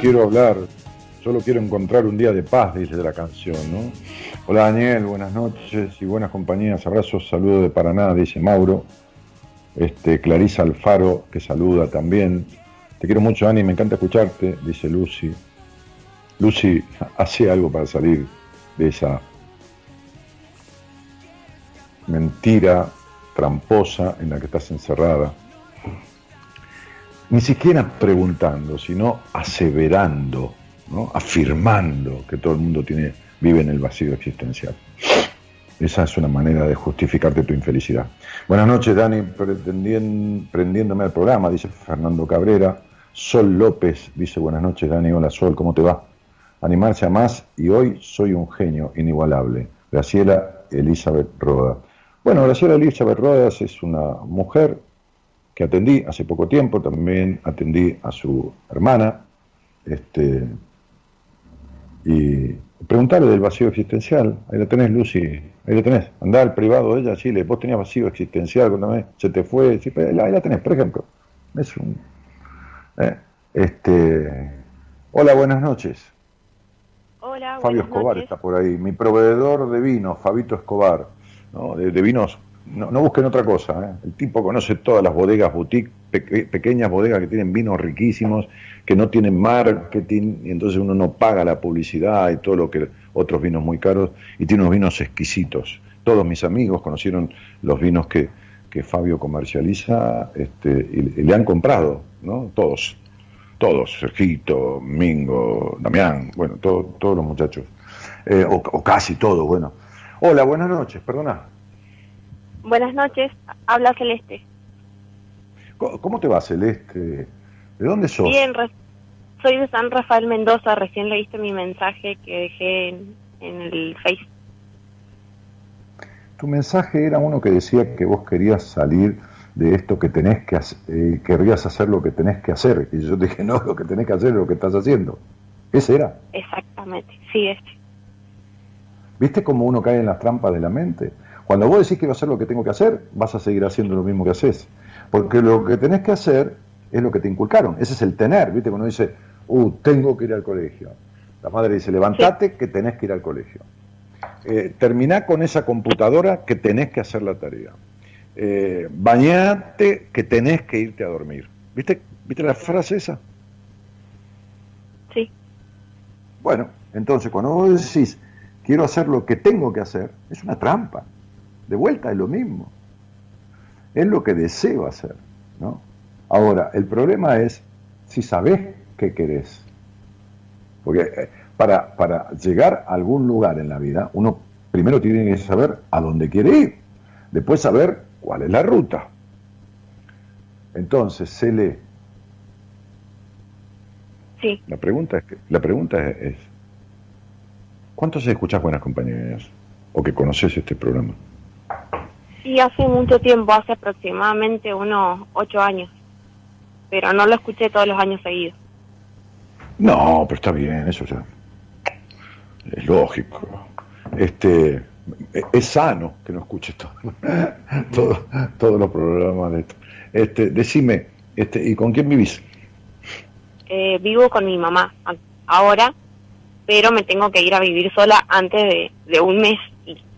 Quiero hablar, solo quiero encontrar un día de paz, dice la canción, ¿no? Hola Daniel, buenas noches y buenas compañías, abrazos, saludo de Paraná, dice Mauro. Este, Clarisa Alfaro, que saluda también. Te quiero mucho, Dani, me encanta escucharte, dice Lucy. Lucy, hace algo para salir de esa mentira tramposa en la que estás encerrada. Ni siquiera preguntando, sino aseverando, ¿no? afirmando que todo el mundo tiene, vive en el vacío existencial. Esa es una manera de justificarte tu infelicidad. Buenas noches, Dani, prendiéndome al programa, dice Fernando Cabrera. Sol López dice buenas noches, Dani. Hola, Sol, ¿cómo te va? animarse a más y hoy soy un genio inigualable. Graciela Elizabeth Rodas. Bueno, Graciela Elizabeth Rodas es una mujer que atendí hace poco tiempo, también atendí a su hermana, este, y preguntarle del vacío existencial, ahí la tenés Lucy, ahí la tenés, andá al privado de ella, Chile, vos tenías vacío existencial cuando se te fue, ahí la tenés, por ejemplo. Es un... Eh, este, hola, buenas noches. Hola, Fabio Escobar está por ahí, mi proveedor de vinos, Fabito Escobar, ¿no? de, vinos, no, busquen otra cosa, ¿eh? el tipo conoce todas las bodegas boutique, pequeñas bodegas que tienen vinos riquísimos, que no tienen marketing, y entonces uno no paga la publicidad y todo lo que otros vinos muy caros, y tiene unos vinos exquisitos. Todos mis amigos conocieron los vinos que, que Fabio comercializa este, y, le han comprado, ¿no? Todos todos, Sergito, Mingo, Damián, bueno, todos los muchachos, eh, o, casi todos, bueno. Hola, buenas noches, perdona. Buenas noches, habla Celeste. ¿Cómo, te va, Celeste? ¿De dónde sos? Bien, soy de San Rafael Mendoza, recién leíste mi mensaje que dejé en, en el Face. Tu mensaje era uno que decía que vos querías salir de esto que tenés que hacer, eh, querrías hacer lo que tenés que hacer. Y yo te dije, no, lo que tenés que hacer es lo que estás haciendo. Ese era. Exactamente, sí, es. ¿Viste cómo uno cae en las trampas de la mente? Cuando vos decís que va a hacer lo que tengo que hacer, vas a seguir haciendo lo mismo que haces. Porque lo que tenés que hacer es lo que te inculcaron. Ese es el tener, ¿viste? Cuando uno dice, uh, tengo que ir al colegio. La madre dice, levantate que tenés que ir al colegio. Eh, terminá con esa computadora que tenés que hacer la tarea eh, bañate que tenés que irte a dormir. ¿Viste, ¿Viste la frase esa? Sí. Bueno, entonces cuando vos decís, quiero hacer lo que tengo que hacer, es una trampa. De vuelta es lo mismo. Es lo que deseo hacer. ¿no? Ahora, el problema es si sabés qué querés. Porque eh, para, para llegar a algún lugar en la vida, uno primero tiene que saber a dónde quiere ir. Después saber cuál es la ruta. Entonces, se lee. Sí. La pregunta es, la pregunta es, ¿cuántos escuchas Buenas Compañías? ¿O que conoces este programa? Sí, hace mucho tiempo, hace aproximadamente unos ocho años. Pero no lo escuché todos los años seguidos. No, pero está bien, eso ya es lógico. Este, es sano que no escuches todo, todos los programas de esto. Este, decime, este, ¿y con quién vivís? Eh, vivo con mi mamá ahora, pero me tengo que ir a vivir sola antes de, de un mes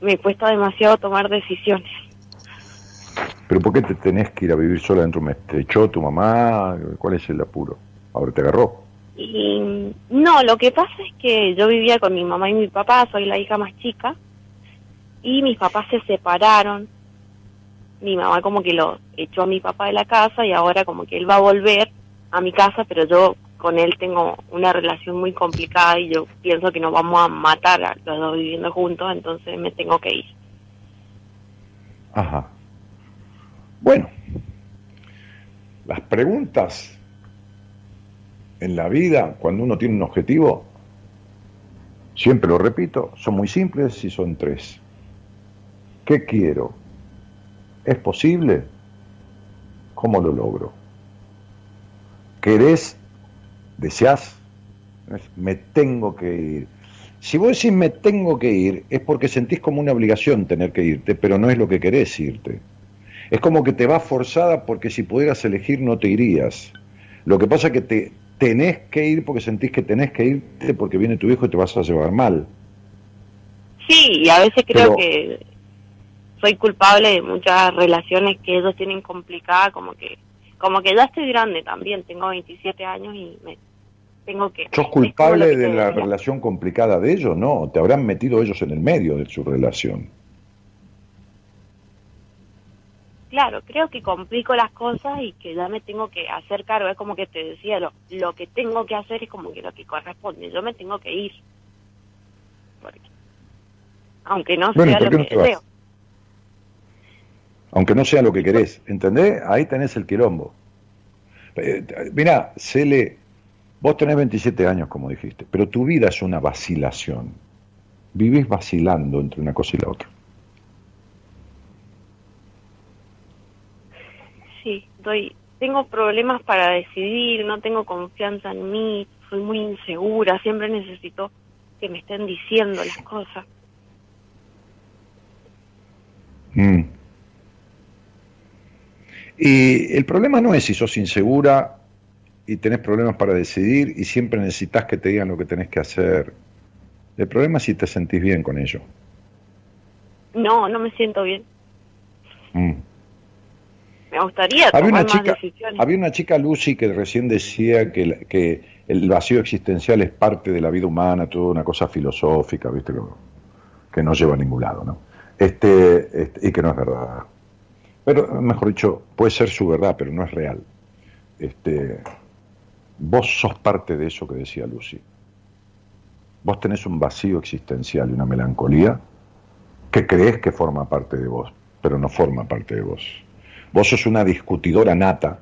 me cuesta demasiado tomar decisiones. ¿Pero por qué te tenés que ir a vivir sola dentro de un mes? ¿Te echó tu mamá? ¿Cuál es el apuro? ¿Ahora te agarró? Y, no, lo que pasa es que yo vivía con mi mamá y mi papá, soy la hija más chica, y mis papás se separaron. Mi mamá como que lo echó a mi papá de la casa y ahora como que él va a volver a mi casa, pero yo con él tengo una relación muy complicada y yo pienso que nos vamos a matar a los dos viviendo juntos, entonces me tengo que ir. Ajá. Bueno, las preguntas en la vida, cuando uno tiene un objetivo, siempre lo repito, son muy simples y son tres. ¿Qué quiero? ¿Es posible? ¿Cómo lo logro? ¿Querés? ¿Deseás? Me tengo que ir. Si vos decís me tengo que ir, es porque sentís como una obligación tener que irte, pero no es lo que querés irte. Es como que te vas forzada porque si pudieras elegir no te irías. Lo que pasa es que te tenés que ir porque sentís que tenés que irte porque viene tu hijo y te vas a llevar mal. Sí, y a veces creo que soy culpable de muchas relaciones que ellos tienen complicadas, como que como que ya estoy grande también, tengo 27 años y me tengo que... ¿Sos culpable de la relación complicada de ellos? No, te habrán metido ellos en el medio de su relación. Claro, creo que complico las cosas y que ya me tengo que hacer cargo. Es como que te decía, lo, lo que tengo que hacer es como que lo que corresponde. Yo me tengo que ir. aunque no sea lo que deseo aunque no sea lo que querés, ¿entendés? Ahí tenés el quilombo. Eh, mirá, Cele, Vos tenés 27 años, como dijiste, pero tu vida es una vacilación. Vivís vacilando entre una cosa y la otra. Sí, doy, tengo problemas para decidir, no tengo confianza en mí, soy muy insegura, siempre necesito que me estén diciendo las cosas. Mm. Y el problema no es si sos insegura y tenés problemas para decidir y siempre necesitas que te digan lo que tenés que hacer. El problema es si te sentís bien con ello. No, no me siento bien. Mm. Me gustaría Había tomar una, más chica, decisiones. había una chica, Lucy, que recién decía que, la- que el vacío existencial es parte de la vida humana, toda una cosa filosófica, ¿viste? Que, que no lleva a ningún lado, ¿no? Este, este, y que no es verdad. Pero, mejor dicho, puede ser su verdad, pero no es real. Este, vos sos parte de eso que decía Lucy. Vos tenés un vacío existencial y una melancolía que crees que forma parte de vos, pero no forma parte de vos. Vos sos una discutidora nata,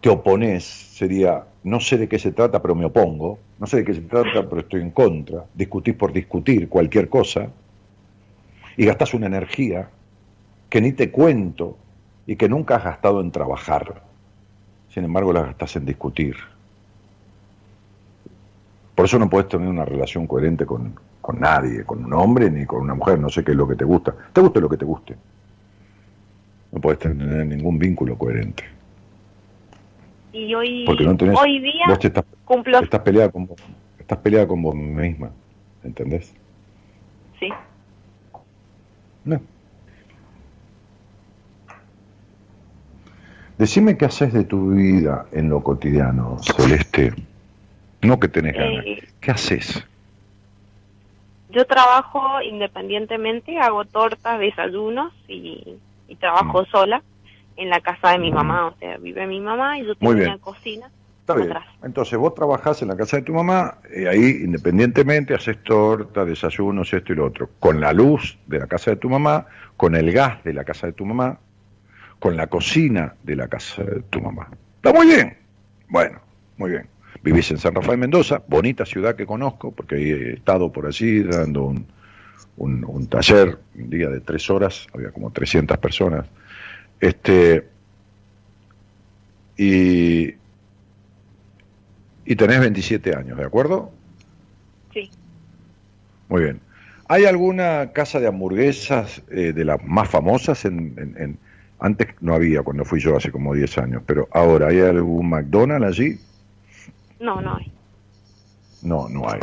te oponés, sería, no sé de qué se trata, pero me opongo, no sé de qué se trata, pero estoy en contra, discutís por discutir cualquier cosa, y gastás una energía que ni te cuento y que nunca has gastado en trabajar. Sin embargo, la gastás en discutir. Por eso no puedes tener una relación coherente con, con nadie, con un hombre ni con una mujer, no sé qué es lo que te gusta. Te guste lo que te guste. No puedes tener ningún vínculo coherente. Y hoy, Porque no tenés, hoy día vos te estás, cumplo, estás peleada con vos, estás peleada con vos misma, ¿entendés? sí. No. Decime qué haces de tu vida en lo cotidiano, Celeste. No que tenés ganas. Eh, ¿Qué haces? Yo trabajo independientemente, hago tortas, desayunos y, y trabajo Mm. sola en la casa de mi Mm. mamá. O sea, vive mi mamá y yo Muy tengo bien. una cocina Está bien. atrás. Entonces vos trabajás en la casa de tu mamá y ahí independientemente haces torta, desayunos, esto y lo otro. Con la luz de la casa de tu mamá, con el gas de la casa de tu mamá, con la cocina de la casa de tu mamá. Está muy bien. Bueno, muy bien. Vivís en San Rafael Mendoza, bonita ciudad que conozco, porque he estado por allí dando un, un- un taller, un día de tres horas, había como 300 personas. Este, y, y tenés 27 años, ¿de acuerdo? Sí. Muy bien. ¿Hay alguna casa de hamburguesas eh, de las más famosas? En, en- en- antes no había, cuando fui yo hace como 10 años, pero ahora, ¿hay algún McDonald's allí? No, no hay. No, no hay.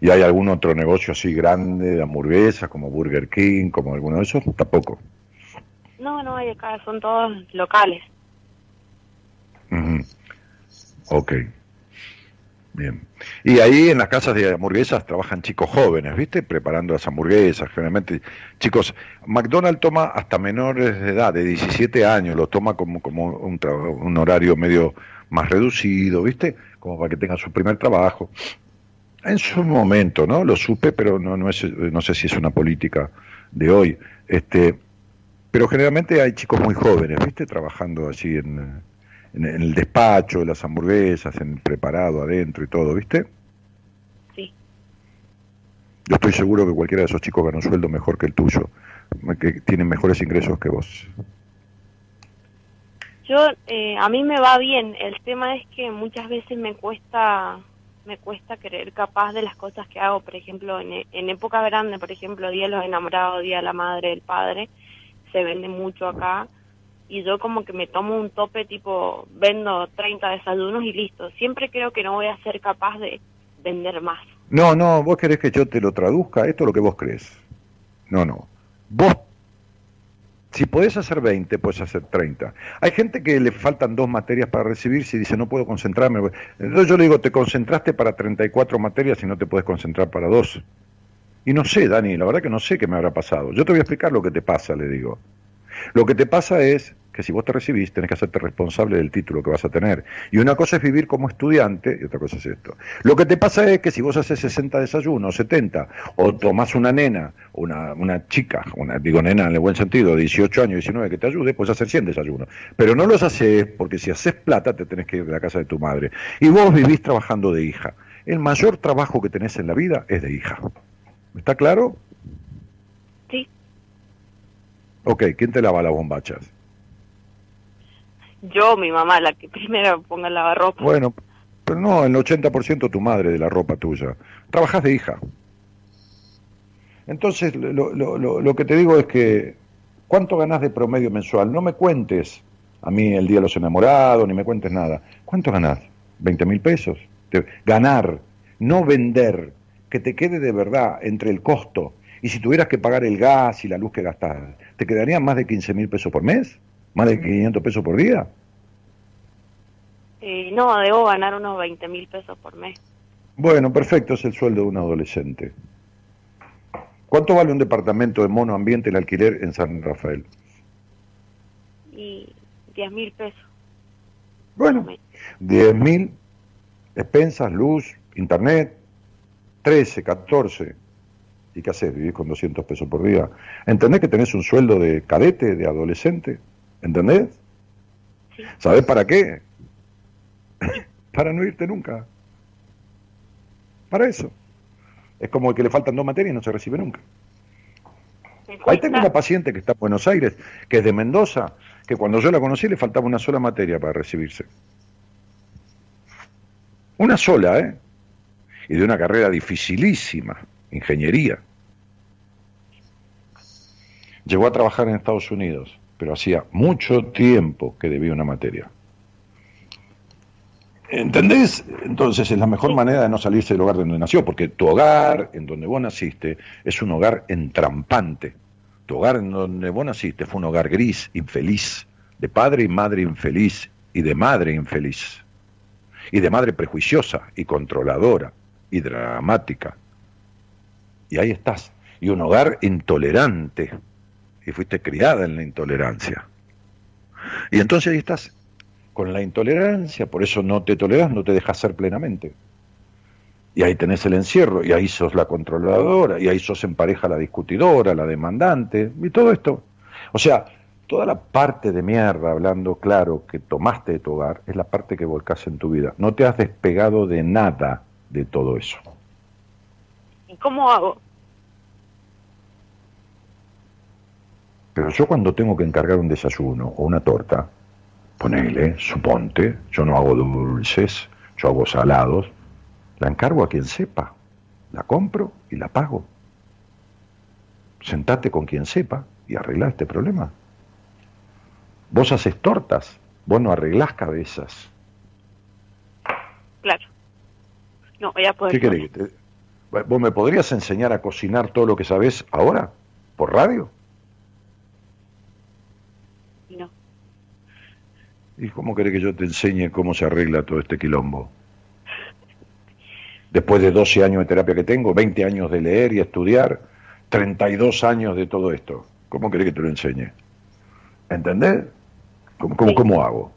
¿Y hay algún otro negocio así grande de hamburguesas, como Burger King, como alguno de esos? Tampoco. No, no hay acá, son todos locales. Ujú. Ok. Bien. Y ahí en las casas de hamburguesas trabajan chicos jóvenes, ¿viste? Preparando las hamburguesas. Generalmente, chicos, McDonald's toma hasta menores de edad, de 17 años, lo toma como, como un, un horario medio más reducido, ¿viste? Como para que tengan su primer trabajo. En su momento, ¿no? Lo supe, pero no, no, es, no sé si es una política de hoy. Este, pero generalmente hay chicos muy jóvenes, ¿viste? Trabajando así en, en, en el despacho, las hamburguesas, en el preparado adentro y todo, ¿viste? Sí. Yo estoy seguro que cualquiera de esos chicos gana un sueldo mejor que el tuyo, que tienen mejores ingresos que vos. Yo, eh, a mí me va bien. El tema es que muchas veces me cuesta, me cuesta creer capaz de las cosas que hago. Por ejemplo, en, en época grande, por ejemplo, Día de los Enamorados, Día de la Madre, del Padre, se vende mucho acá. Y yo como que me tomo un tope tipo, vendo 30 desayunos y listo. Siempre creo que no voy a ser capaz de vender más. No, no, vos querés que yo te lo traduzca, esto es lo que vos crees. No, no. Vos, si podés hacer 20, puedes hacer 30. Hay gente que le faltan dos materias para recibir si dice no puedo concentrarme. Entonces yo le digo, te concentraste para 34 materias y no te puedes concentrar para dos. Y no sé, Dani, la verdad que no sé qué me habrá pasado. Yo te voy a explicar lo que te pasa, le digo. Lo que te pasa es que si vos te recibís tenés que hacerte responsable del título que vas a tener. Y una cosa es vivir como estudiante y otra cosa es esto. Lo que te pasa es que si vos haces 60 desayunos, 70, o tomás una nena, una, una chica, una, digo nena en el buen sentido, 18 años, 19, que te ayude, pues hacer 100 desayunos. Pero no los haces porque si haces plata te tenés que ir de la casa de tu madre. Y vos vivís trabajando de hija. El mayor trabajo que tenés en la vida es de hija. ¿Está claro? Ok, ¿quién te lava las bombachas? Yo, mi mamá, la que primero ponga el lavarropa. Bueno, pero no, el 80% tu madre de la ropa tuya. Trabajas de hija. Entonces, lo, lo, lo, lo que te digo es que, ¿cuánto ganás de promedio mensual? No me cuentes a mí el día de los enamorados, ni me cuentes nada. ¿Cuánto ganás? ¿20 mil pesos? Te- ganar, no vender, que te quede de verdad entre el costo. Y si tuvieras que pagar el gas y la luz que gastás, ¿te quedarían más de 15 mil pesos por mes? ¿Más de 500 pesos por día? Eh, no, debo ganar unos 20 mil pesos por mes. Bueno, perfecto, es el sueldo de un adolescente. ¿Cuánto vale un departamento de mono ambiente el alquiler en San Rafael? Y 10 mil pesos. Bueno, 10 mil, expensas, luz, internet, 13, 14. ¿Y qué haces? ¿Vivís con 200 pesos por día? ¿Entendés que tenés un sueldo de cadete, de adolescente? ¿Entendés? Sí. ¿Sabés para qué? para no irte nunca. Para eso. Es como el que le faltan dos materias y no se recibe nunca. Ahí tengo una paciente que está en Buenos Aires, que es de Mendoza, que cuando yo la conocí le faltaba una sola materia para recibirse. Una sola, ¿eh? Y de una carrera dificilísima, ingeniería. Llegó a trabajar en Estados Unidos, pero hacía mucho tiempo que debía una materia. ¿Entendés? Entonces es la mejor manera de no salirse del hogar de donde nació, porque tu hogar, en donde vos naciste, es un hogar entrampante. Tu hogar en donde vos naciste fue un hogar gris, infeliz, de padre y madre infeliz, y de madre infeliz, y de madre prejuiciosa y controladora y dramática. Y ahí estás, y un hogar intolerante, y fuiste criada en la intolerancia. Y entonces ahí estás, con la intolerancia, por eso no te toleras, no te dejas ser plenamente. Y ahí tenés el encierro, y ahí sos la controladora, y ahí sos en pareja la discutidora, la demandante, y todo esto. O sea, toda la parte de mierda, hablando claro, que tomaste de tu hogar, es la parte que volcás en tu vida. No te has despegado de nada de todo eso. ¿Y cómo hago? Pero yo cuando tengo que encargar un desayuno o una torta, ponele, suponte, yo no hago dulces, yo hago salados, la encargo a quien sepa, la compro y la pago. Sentate con quien sepa y arregla este problema. Vos haces tortas, vos no arreglás cabezas. Claro. No, voy a poder. ¿Qué querés? ¿Vos me podrías enseñar a cocinar todo lo que sabés ahora? ¿Por radio? No. ¿Y cómo querés que yo te enseñe cómo se arregla todo este quilombo? Después de 12 años de terapia que tengo, 20 años de leer y estudiar, 32 años de todo esto. ¿Cómo querés que te lo enseñe? ¿Entendés? ¿Cómo, cómo, cómo hago?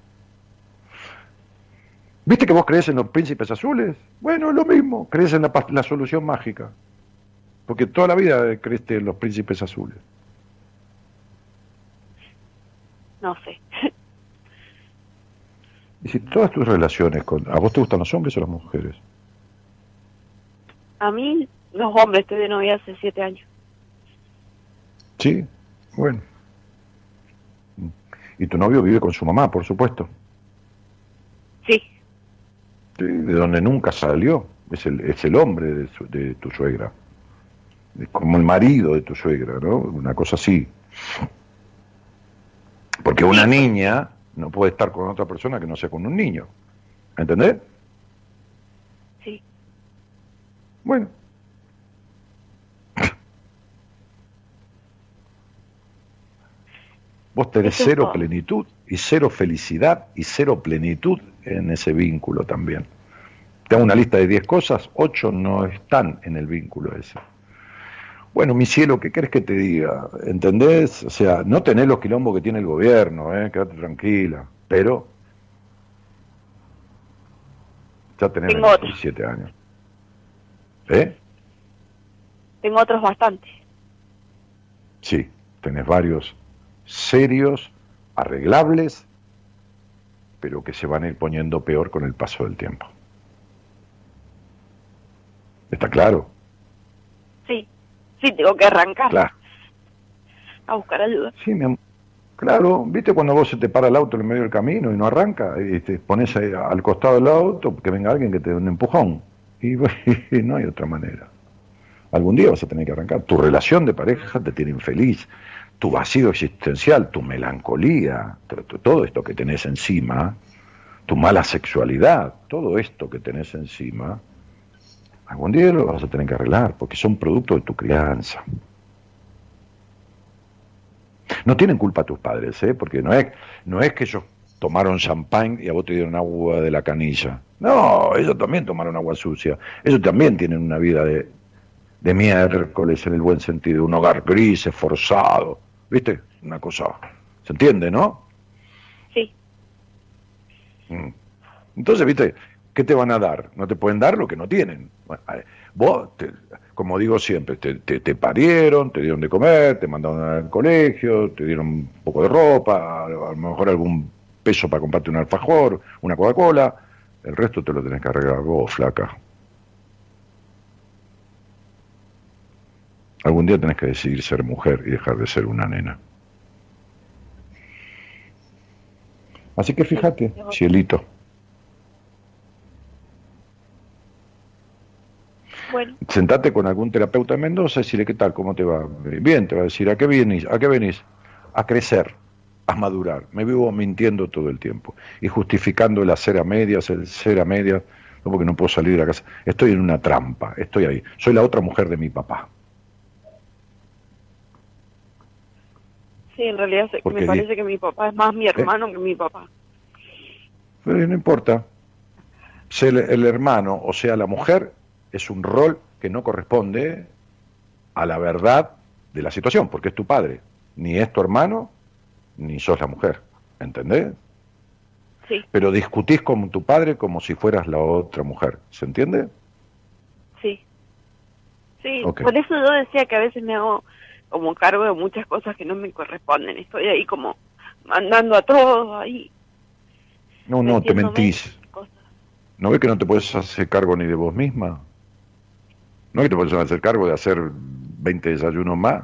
¿Viste que vos crees en los príncipes azules? Bueno, es lo mismo, crees en la solución mágica. Porque toda la vida creíste en los príncipes azules. No sé. Y si todas tus relaciones con... ¿A vos te gustan los hombres o las mujeres? A mí, los hombres, estoy de novia hace siete años. Sí, bueno. Y tu novio vive con su mamá, por supuesto. Sí, Sí, de donde nunca salió. Es el, es el hombre de, su- de tu suegra. Es como el marido de tu suegra, ¿no? Una cosa así. Porque una niña no puede estar con otra persona que no sea con un niño. ¿Entendés? sí. Bueno. Vos tenés cero plenitud y cero felicidad y cero plenitud en ese vínculo también. Te hago una lista de 10 cosas, 8 no están en el vínculo ese. Bueno, mi cielo, ¿qué querés que te diga? ¿Entendés? O sea, no tenés los quilombos que tiene el gobierno, ¿eh? Quédate tranquila. Pero ya tenés Tengo otros. 27 años. ¿Eh? Tengo otros bastantes. Sí, tenés varios serios, arreglables, pero que se van a ir poniendo peor con el paso del tiempo. ¿Está claro? Sí, tengo que arrancar Claro. a buscar ayuda. Sí, mi am- claro, ¿viste cuando vos se te para el auto en el medio del camino y no arranca? Y te pones ahí al costado del auto, que venga alguien que te dé un empujón. Y, no hay otra manera. Algún día vas a tener que arrancar. Tu relación de pareja te tiene infeliz. Tu vacío existencial, tu melancolía, to- to- todo esto que tenés encima, tu mala sexualidad, todo esto que tenés encima, algún día lo vas a tener que arreglar, porque son producto de tu crianza. No tienen culpa tus padres, ¿eh? porque no es, no es que ellos tomaron champán y a vos te dieron agua de la canilla. No, ellos también tomaron agua sucia. Ellos también tienen una vida de, de miércoles en el buen sentido, un hogar gris, esforzado. ¿Viste? Una cosa. ¿Se entiende, no? Sí, Mm. Entonces, ¿viste? ¿Qué te van a dar? No te pueden dar lo que no tienen. Bueno, Vos, te- como digo siempre, te, te, te parieron, te dieron de comer, te mandaron al colegio, te dieron un poco de ropa, a lo mejor algún peso para comprarte un alfajor, una Coca-Cola. El resto te lo tenés que arreglar vos, flaca. Algún día tenés que decidir ser mujer y dejar de ser una nena. Así que fíjate, cielito. Bueno, sentate con algún terapeuta en Mendoza y decirle qué tal, cómo te va. Bien, te va a decir, ¿a qué venís? ¿A qué venís? A crecer, a madurar. Me vivo mintiendo todo el tiempo y justificando el hacer a medias, el ser a medias, no porque no puedo salir de la casa. Estoy en una trampa, estoy ahí. Soy la otra mujer de mi papá. sí, en realidad se- me di- parece que mi papá es más mi hermano que mi papá. Pero no importa. Ser el hermano o sea la mujer es un rol que no corresponde a la verdad de la situación, porque es tu padre. Ni es tu hermano, ni sos la mujer. ¿Entendés? Sí, Pero discutís con tu padre como si fueras la otra mujer. ¿Se entiende? sí. Sí, por eso yo decía que a veces me hago como cargo de muchas cosas que no me corresponden. Estoy ahí como mandando a todos ahí. No, no, te mentís. cosas. ¿No ves que no te puedes hacer cargo ni de vos misma? ¿No que te puedes hacer cargo de hacer 20 desayunos más?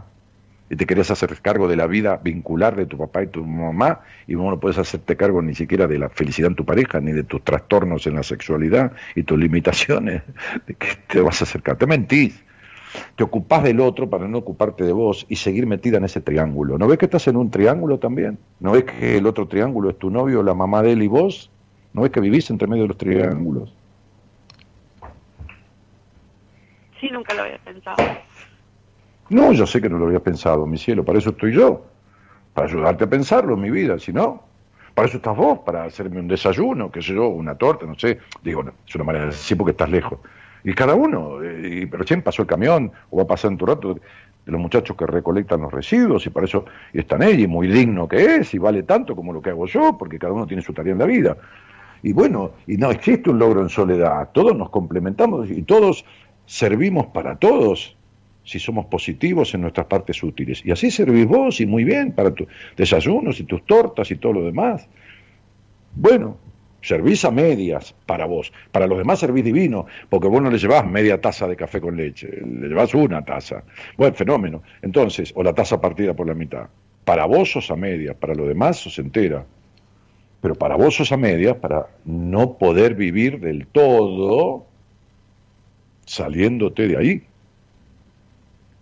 Y te querés hacer cargo de la vida vincular de tu papá y tu mamá y no puedes hacerte cargo ni siquiera de la felicidad en tu pareja, ni de tus trastornos en la sexualidad y tus limitaciones. ¿De qué te vas a acercar? Te mentís. Te ocupás del otro para no ocuparte de vos y seguir metida en ese triángulo. ¿No ves que estás en un triángulo también? ¿No ves que el otro triángulo es tu novio, la mamá de él y vos? ¿No ves que vivís entre medio de los triángulos? Sí, nunca lo había pensado. No, yo sé que no lo habías pensado, mi cielo, para eso estoy yo, para ayudarte a pensarlo en mi vida, si no, para eso estás vos, para hacerme un desayuno, qué sé yo, una torta, no sé, digo, no, es una manera de decir porque estás lejos. Y cada uno, eh, y recién pasó el camión, o va a pasar en tu rato, de los muchachos que recolectan los residuos, y para eso están ellos, y muy digno que es, y vale tanto como lo que hago yo, porque cada uno tiene su tarea en la vida. Y bueno, y no existe un logro en soledad, todos nos complementamos y todos servimos para todos si somos positivos en nuestras partes útiles. Y así servís vos y muy bien para tus desayunos y tus tortas y todo lo demás. Bueno, servís a medias para vos. Para los demás servís divino, porque vos no le llevás media taza de café con leche, le llevás una taza. Buen fenómeno. Entonces, o la taza partida por la mitad. Para vos sos a medias, para los demás sos entera. Pero para vos sos a medias para no poder vivir del todo saliéndote de ahí.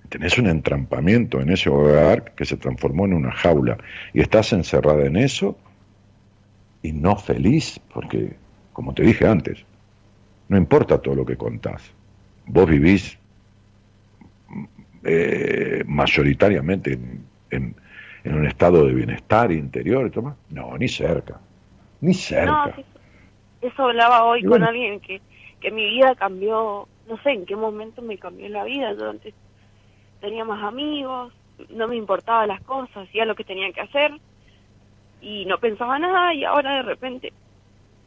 Tenés un entrampamiento en ese hogar que se transformó en una jaula y estás encerrada en eso y no feliz, porque, como te dije antes, no importa todo lo que contás. Vos vivís eh, mayoritariamente en, en- en un estado de bienestar interior y todo. No, ni cerca. Ni cerca. No, eso hablaba hoy con alguien que, que mi vida cambió, no sé en qué momento me cambió la vida. Yo antes tenía más amigos, no me importaba las cosas, hacía lo que tenía que hacer y no pensaba nada y ahora de repente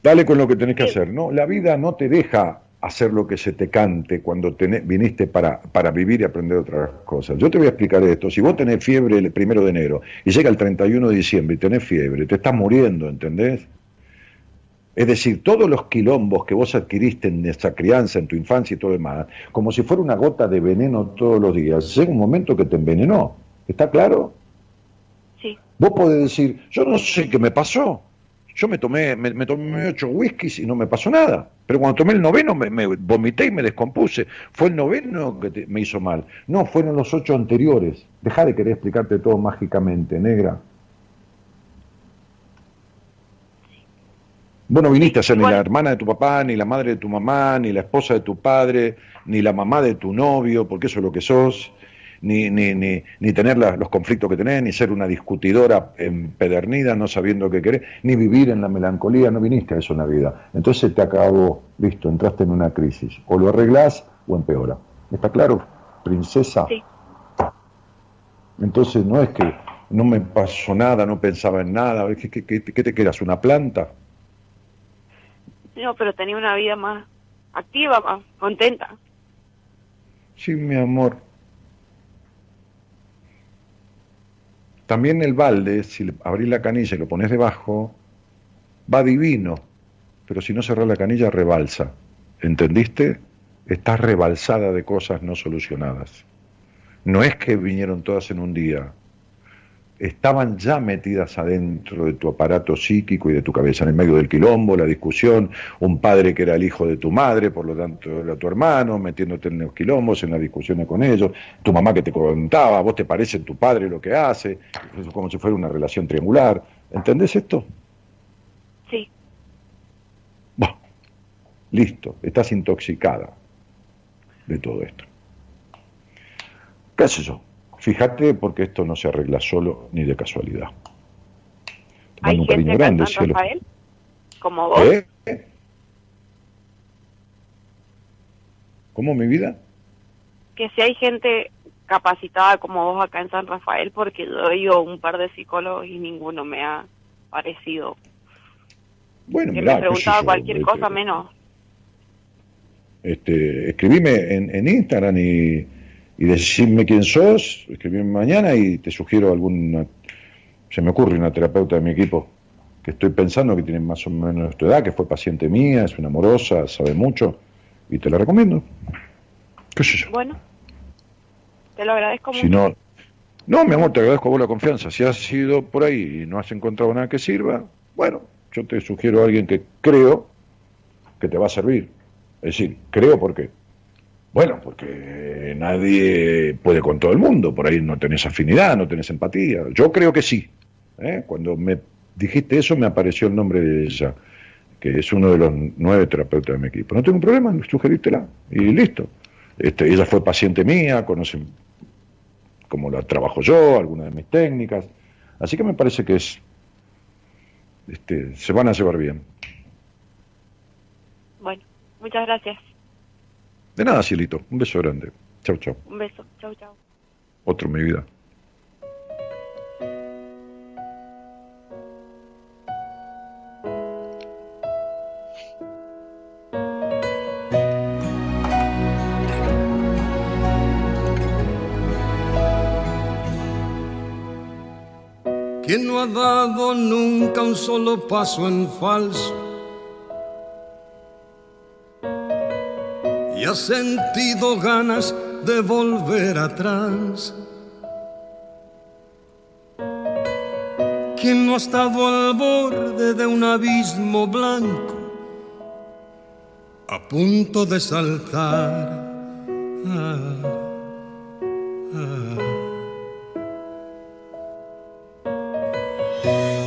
Dale con lo que tenés que Sí. hacer. No, la vida no te deja hacer lo que se te cante cuando tenés- viniste para, para vivir y aprender otras cosas. Yo te voy a explicar esto. Si vos tenés fiebre el primero de enero y llega el 31 de diciembre y tenés fiebre, te estás muriendo, ¿entendés? Es decir, todos los quilombos que vos adquiriste en esa crianza, en tu infancia y todo lo demás, como si fuera una gota de veneno todos los días, llega un momento que te envenenó. ¿Está claro? sí, Vos podés decir, yo no sé qué me pasó. Yo me tomé, me, me tomé ocho whiskies y no me pasó nada. Pero cuando tomé el noveno me, me vomité y me descompuse. Fue el noveno que te- me hizo mal. No, fueron los ocho anteriores. Deja de querer explicarte todo mágicamente, negra. Vos no viniste a ser ni la hermana de tu papá, ni la madre de tu mamá, ni la esposa de tu padre, ni la mamá de tu novio, porque eso es lo que sos, ni, ni, ni, ni tener la- los conflictos que tenés, ni ser una discutidora empedernida, no sabiendo qué querés, ni vivir en la melancolía, no viniste a eso en la vida. Entonces te acabó, listo, entraste en una crisis. O lo arreglás o empeora. ¿Está claro, princesa? sí. Entonces no es que no me pasó nada, no pensaba en nada, ¿qué, qué- qué- qué te quedas? ¿Una planta? No, pero tenía una vida más activa, más contenta. Sí, mi amor. También el balde, si abrís la canilla y lo pones debajo, va divino, pero si no cerrás la canilla, rebalsa. ¿Entendiste? Estás rebalsada de cosas no solucionadas. No es que vinieron todas en un día, estaban ya metidas adentro de tu aparato psíquico y de tu cabeza, en el medio del quilombo, la discusión, un padre que era el hijo de tu madre, por lo tanto era tu hermano, metiéndote en los quilombos, en las discusiones con ellos, tu mamá que te contaba, vos te parece tu padre lo que hace, es como si fuera una relación triangular. ¿Entendés esto? Sí, Bah, listo, estás intoxicada de todo esto. ¿Qué sé yo? Fíjate porque esto no se arregla solo ni de casualidad. Te hay mando un gente cariño grande, cielo. Rafael, como vos, ¿Eh? ¿Cómo mi vida? que si hay gente capacitada como vos acá en San Rafael, porque yo he ido a un par de psicólogos y ninguno me ha parecido. Bueno, Que mirá, me preguntaba yo, cualquier este, cosa menos. Este, escribime en, en Instagram y, y decime quién sos, escribime mañana y te sugiero alguna, se me ocurre una terapeuta de mi equipo que estoy pensando que tiene más o menos tu edad, que fue paciente mía, es una amorosa, sabe mucho y te la recomiendo. ¿Qué sé yo? Bueno, te lo agradezco Si mucho. no, no, mi amor, te agradezco a vos la confianza. Si has ido por ahí y no has encontrado nada que sirva, bueno, yo te sugiero a alguien que creo que te va a servir. Es decir, creo porque, bueno, porque nadie puede con todo el mundo. Por ahí no tenés afinidad, no tenés empatía. Yo creo que sí. ¿eh? Cuando me dijiste eso, me apareció el nombre de ella, que es uno de los nueve terapeutas de mi equipo. No tengo problema, sugerírtela y listo. Este, ella fue paciente mía, conoce cómo la trabajo yo, algunas de mis técnicas. Así que me parece que es, este, se van a llevar bien. Bueno, muchas gracias. De nada, cielito. Un beso grande. Chau, chau. Un beso. Chau, chau. Otro mi vida. ¿Quién no ha dado nunca un solo paso en falso? Y ha sentido ganas de volver atrás. ¿Quién no ha estado al borde de un abismo blanco? A punto de saltar.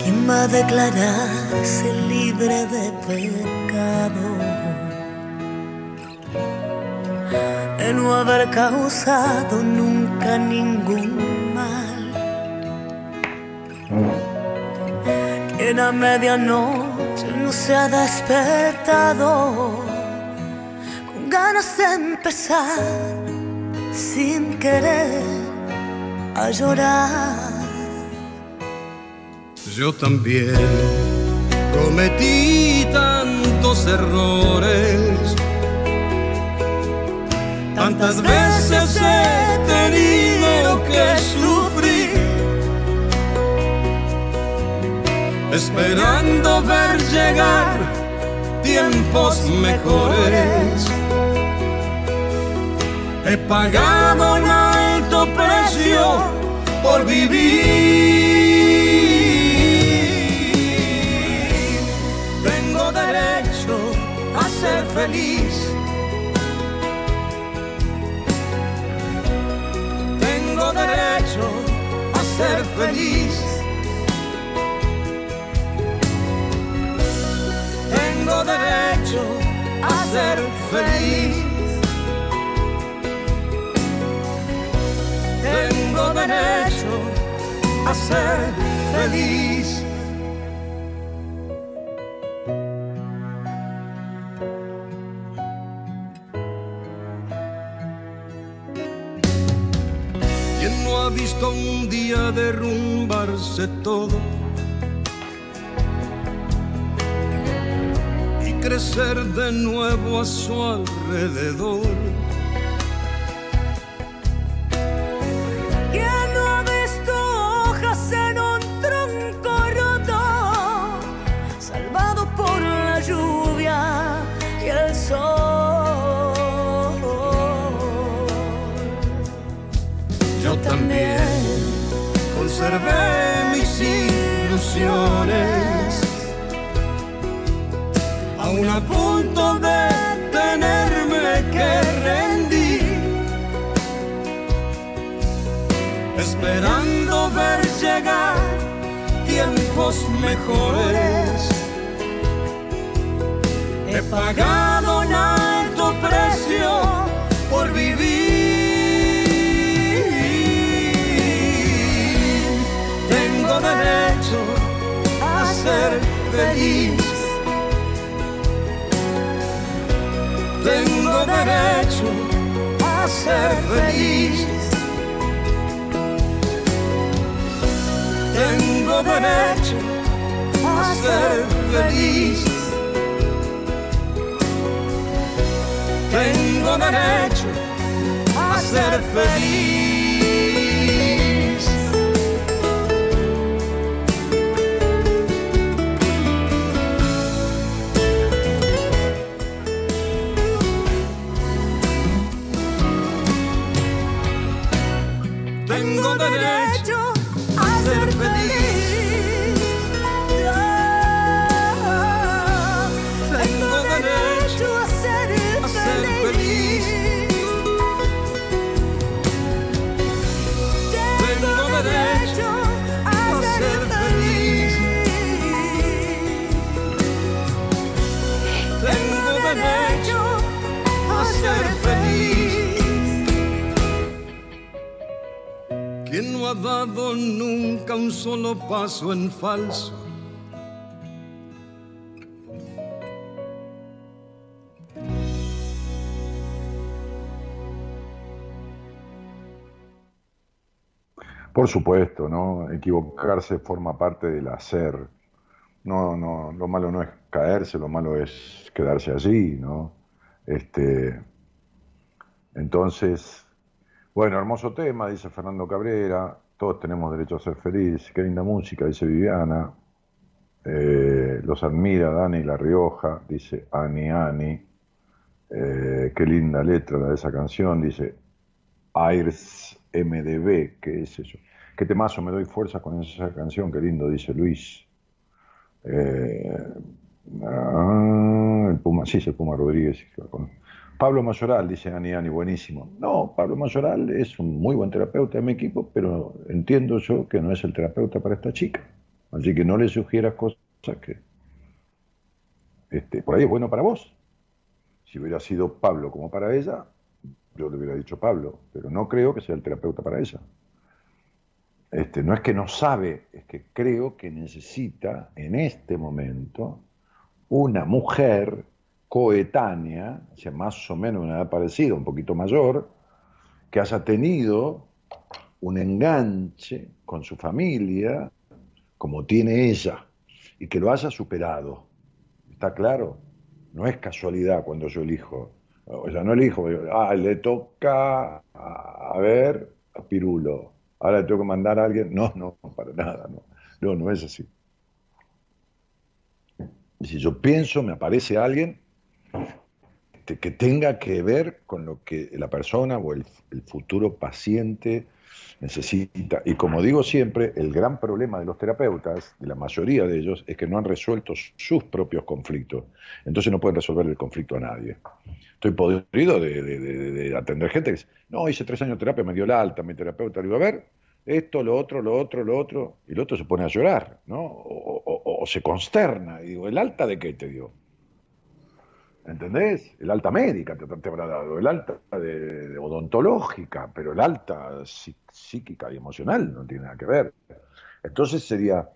¿Quién va a declararse libre de pecado? De no haber causado nunca ningún mal. Quien a medianoche no se ha despertado con ganas de empezar sin querer a llorar. Yo también cometí tantos errores. Tantas veces he tenido que sufrir, esperando ver llegar tiempos mejores. He pagado un alto precio por vivir. Tengo derecho a ser feliz. Ser feliz. Tengo derecho a ser feliz. Tengo derecho a ser feliz. ¿Quién no ha visto derrumbarse todo? Y crecer de nuevo a su alrededor. Conservé mis ilusiones, aún a punto de tenerme que rendir, esperando ver llegar tiempos mejores. He pagado un alto precio por vivir. Derecho a ser feliz. Tengo derecho a ser feliz. Tengo derecho a ser feliz. Tengo derecho a ser feliz. Ha dado nunca un solo paso en falso? Por supuesto, ¿no? Equivocarse forma parte del hacer. No, no, lo malo no es caerse, lo malo es quedarse allí, ¿no? Este, entonces, bueno, hermoso tema, dice Fernando Cabrera. Todos tenemos derecho a ser felices. Qué linda música, dice Viviana. Eh, los admira Dani La Rioja, dice Ani Ani. Eh, qué linda letra la de esa canción, dice Airs MDB, que es eso. Qué temazo, me doy fuerza con esa canción, qué lindo, dice Luis. Eh, ah, el Puma, sí, es el Puma Rodríguez. Pablo Mayoral, dice Ani Ani, buenísimo. No, Pablo Mayoral es un muy buen terapeuta de mi equipo, pero entiendo yo que no es el terapeuta para esta chica. Así que no le sugieras cosas que este, por ahí es bueno para vos. Si hubiera sido Pablo como para ella, yo le hubiera dicho Pablo, pero no creo que sea el terapeuta para ella. Este, no es que no sabe, es que creo que necesita en este momento una mujer coetánea, o sea, más o menos una edad parecida, un poquito mayor, que haya tenido un enganche con su familia, como tiene ella, y que lo haya superado. ¿Está claro? No es casualidad cuando yo elijo. O sea, no elijo, ah, le toca a, ver a Pirulo, ahora le tengo que mandar a alguien. No, no, para nada, no. No, no es así. Si yo pienso, me aparece alguien que tenga que ver con lo que la persona o el, futuro paciente necesita. Y como digo siempre, el gran problema de los terapeutas, de la mayoría de ellos, es que no han resuelto sus propios conflictos. Entonces no pueden resolver el conflicto a nadie. Estoy podrido de, atender gente que dice, no, hice tres años de terapia, me dio la alta, mi terapeuta. Le digo, a ver, esto, lo otro, lo otro, lo otro. Y el otro se pone a llorar, ¿no? O, o se consterna. Y digo, ¿el alta de qué te dio? ¿Entendés? El alta médica te, te habrá dado, el alta de, odontológica, pero el alta psíquica y emocional no tiene nada que ver. Entonces sería,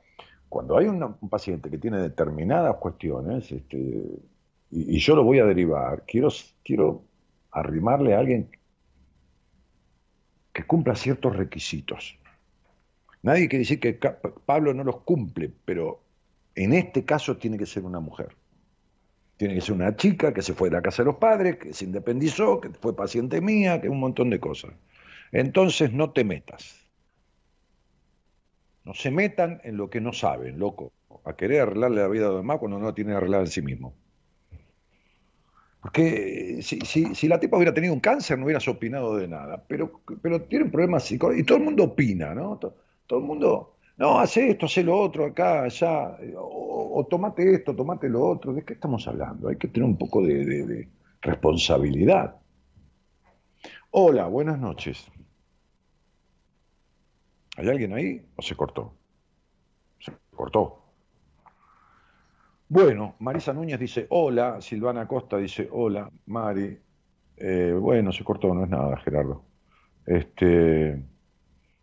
cuando hay un paciente que tiene determinadas cuestiones, este, y, y, yo lo voy a derivar, quiero, quiero arrimarle a alguien que cumpla ciertos requisitos. Nadie quiere decir que Pablo no los cumple, pero en este caso tiene que ser una mujer. Tiene que ser una chica que se fue de la casa de los padres, que se independizó, que fue paciente mía, que un montón de cosas. Entonces no te metas. No se metan en lo que no saben, loco. A querer arreglarle la vida a los demás cuando no la tiene arreglada en sí mismo. Porque si, si, la tipa hubiera tenido un cáncer no hubieras opinado de nada. Pero, pero tiene un problema psicológico. Y todo el mundo opina, ¿no? todo el mundo no, hace esto, hace lo otro, acá, allá, o, tomate esto, tomate lo otro. ¿De qué estamos hablando? Hay que tener un poco de, responsabilidad. Hola, buenas noches. ¿Hay alguien ahí o se cortó? Se cortó. Bueno, Marisa Núñez dice hola, Silvana Costa dice hola, Mari. Eh, bueno, se cortó, no es nada, Gerardo. Este,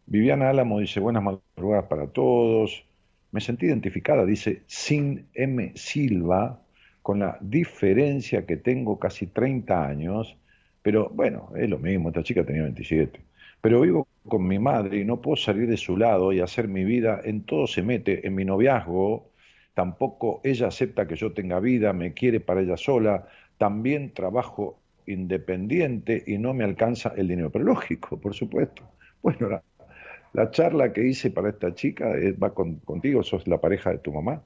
Viviana Álamo dice buenas madrugadas para todos. Me sentí identificada, dice Sin M. Silva, con la diferencia que tengo casi 30 años, pero bueno, es lo mismo, esta chica tenía 27. Pero vivo con mi madre y no puedo salir de su lado y hacer mi vida, en todo se mete, en mi noviazgo, tampoco ella acepta que yo tenga vida, me quiere para ella sola, también trabajo independiente y no me alcanza el dinero, pero lógico, por supuesto. Bueno, la charla que hice para esta chica va contigo, sos la pareja de tu mamá.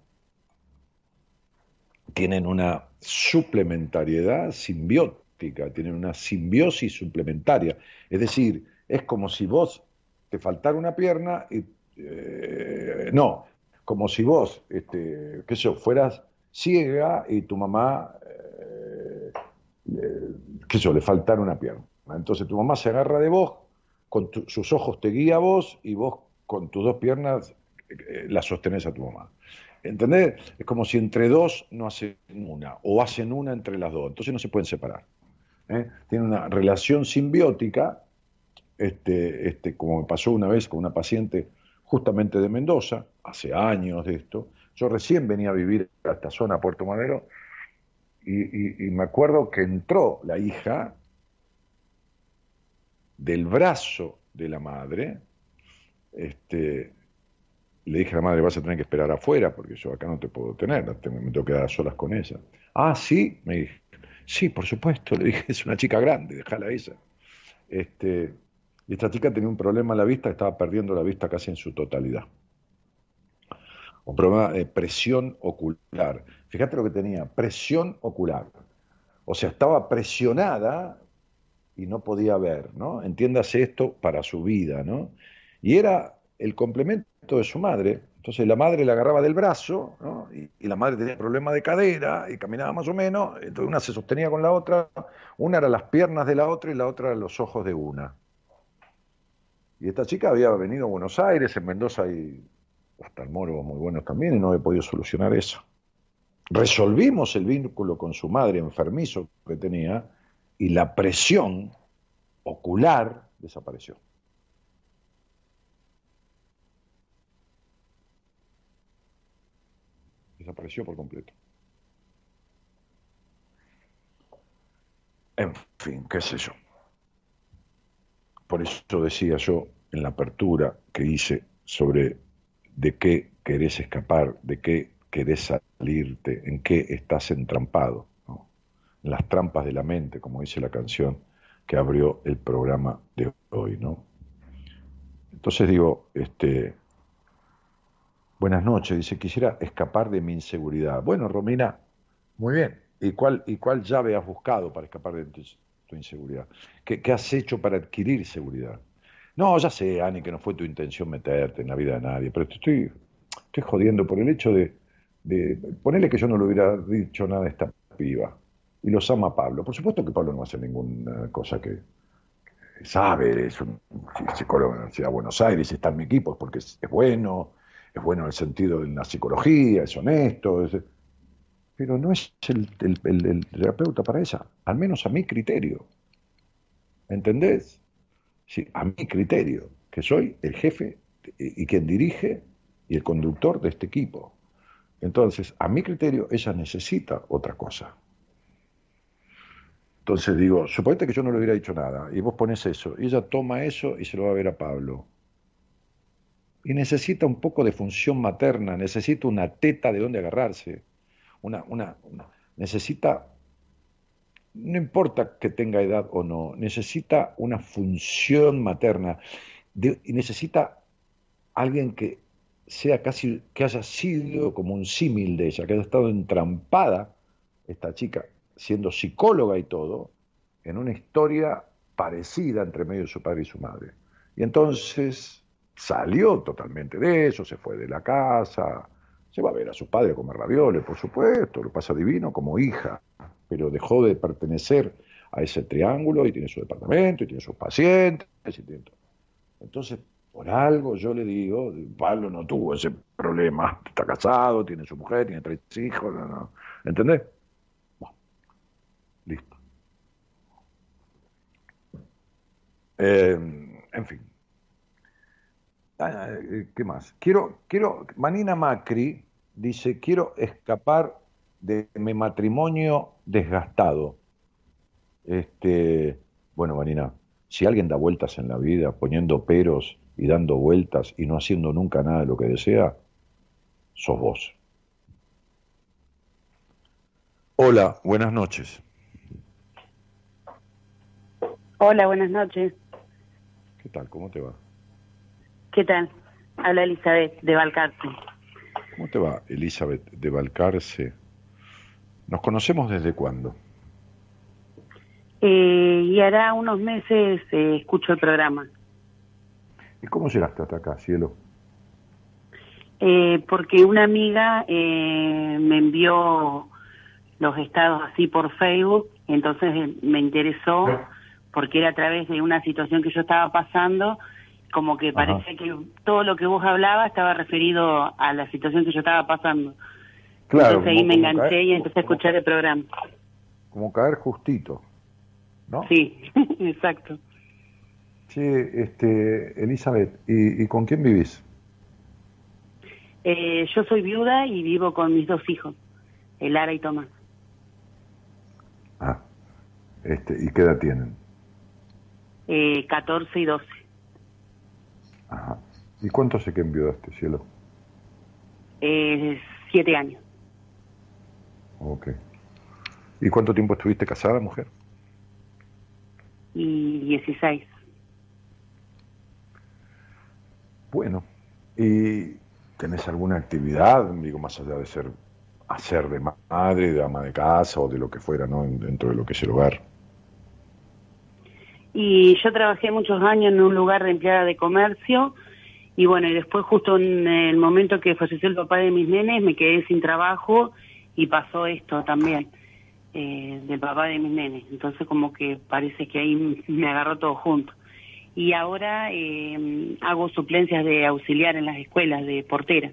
Tienen una suplementariedad simbiótica, tienen una simbiosis suplementaria. Es decir, es como si vos te faltara una pierna y... Eh, no, como si vos, este, qué sé fueras ciega y tu mamá, eh, qué sé le faltara una pierna. Entonces tu mamá se agarra de vos con sus ojos te guía a vos y vos con tus dos piernas eh, la sostenés a tu mamá. ¿Entendés? Es como si entre dos no hacen una, o hacen una entre las dos, entonces no se pueden separar. ¿eh? Tienen una relación simbiótica, este, este, como me pasó una vez con una paciente justamente de Mendoza, hace años de esto. Yo recién venía a vivir a esta zona, Puerto Madero, y me acuerdo que entró la hija del brazo de la madre, este, le dije a la madre, vas a tener que esperar afuera porque yo acá no te puedo tener, me tengo que quedar a solas con ella. Ah, sí, me dije, sí, por supuesto, le dije, es una chica grande, déjala a ella. Este, esta chica tenía un problema en la vista, estaba perdiendo la vista casi en su totalidad. Un problema de presión ocular. Fíjate lo que tenía, presión ocular. O sea, estaba presionada y no podía ver, ¿no? Entiéndase esto para su vida, ¿no? Y era el complemento de su madre. Entonces la madre le agarraba del brazo, ¿no? y, la madre tenía problema de cadera y caminaba más o menos, entonces una se sostenía con la otra, una era las piernas de la otra y la otra los ojos de una. Y esta chica había venido a Buenos Aires, en Mendoza y oftalmólogos muy buenos también, y no había podido solucionar eso. Resolvimos el vínculo con su madre enfermizo que tenía, y la presión ocular desapareció. Desapareció por completo. En fin, qué sé yo. por eso decía yo en la apertura que hice sobre de qué querés escapar, de qué querés salirte, en qué estás entrampado, en las trampas de la mente, como dice la canción que abrió el programa de hoy, ¿no? Entonces digo, este, buenas noches, dice, quisiera escapar de mi inseguridad. Bueno, Romina, muy bien. ¿Y cuál, y cuál llave has buscado para escapar de tu, inseguridad? ¿Qué, ¿Qué, has hecho para adquirir seguridad? No, ya sé, Ani, que no fue tu intención meterte en la vida de nadie, pero te estoy, estoy jodiendo por el hecho de, de ponerle que yo no le hubiera dicho nada a esta piba. Y los ama Pablo. Por supuesto que Pablo no hace ninguna cosa que, sabe, es un psicólogo en la Universidad de Buenos Aires, está en mi equipo, porque es, bueno, es bueno en el sentido de la psicología, es honesto, pero no es el, el, terapeuta para ella, al menos a mi criterio. ¿Entendés? Sí, a mi criterio, que soy el jefe y quien dirige y el conductor de este equipo. Entonces, a mi criterio, ella necesita otra cosa. Entonces digo, suponete que yo no le hubiera dicho nada y vos pones eso, y ella toma eso y se lo va a ver a Pablo. Y necesita un poco de función materna, necesita una teta de donde agarrarse, una, una, necesita, no importa que tenga edad o no, necesita una función materna, y necesita alguien que sea casi, que haya sido como un símil de ella, que haya estado entrampada, esta chica, siendo psicóloga y todo, en una historia parecida entre medio de su padre y su madre. Y entonces salió totalmente de eso, se fue de la casa, se va a ver a su padre comer ravioles, por supuesto, lo pasa divino como hija, pero dejó de pertenecer a ese triángulo y tiene su departamento y tiene sus pacientes. Y tiene. Entonces, por algo yo le digo, Pablo no tuvo ese problema, está casado, tiene su mujer, tiene tres hijos, no, no. ¿entendés? Listo. Eh, en fin. Ah, eh, ¿Qué más? Quiero, quiero, Manina Macri dice, quiero escapar de mi matrimonio desgastado. Este, bueno, Manina, si alguien da vueltas en la vida, poniendo peros y dando vueltas y no haciendo nunca nada de lo que desea, sos vos. Hola, buenas noches. Hola, buenas noches. ¿Qué tal? ¿Cómo te va? ¿Qué tal? Habla Elizabeth de Valcarce. ¿Cómo te va, Elizabeth de Valcarce? ¿Nos conocemos desde cuándo? Eh, y hará unos meses eh, escucho el programa. ¿Y cómo llegaste hasta acá, cielo? Eh, porque una amiga eh, me envió los estados así por Facebook, entonces me interesó porque era a través de una situación que yo estaba pasando, como que parece que todo lo que vos hablabas estaba referido a la situación que yo estaba pasando. Claro, Entonces ahí me enganché y empecé a escuchar el programa. Como caer justito, ¿no? Sí, exacto. Sí, este, Elizabeth, ¿y, con quién vivís? Eh, yo soy viuda y vivo con mis dos hijos, Lara y Tomás. Ah, este, ¿y qué edad tienen? Eh, 14 y 12. Ajá. ¿Y cuánto hace que enviudaste, cielo? Eh, siete años. Ok. ¿Y cuánto tiempo estuviste casada, mujer? Y 16. Bueno, ¿y tenés alguna actividad, digo, más allá de ser hacer de madre, de ama de casa o de lo que fuera, ¿no? Dentro de lo que es el hogar. Y yo trabajé muchos años en un lugar de empleada de comercio y bueno, y después justo en el momento que falleció el papá de mis nenes me quedé sin trabajo y pasó esto también eh, del papá de mis nenes. Entonces como que parece que ahí me agarró todo junto. Y ahora eh, hago suplencias de auxiliar en las escuelas de portera.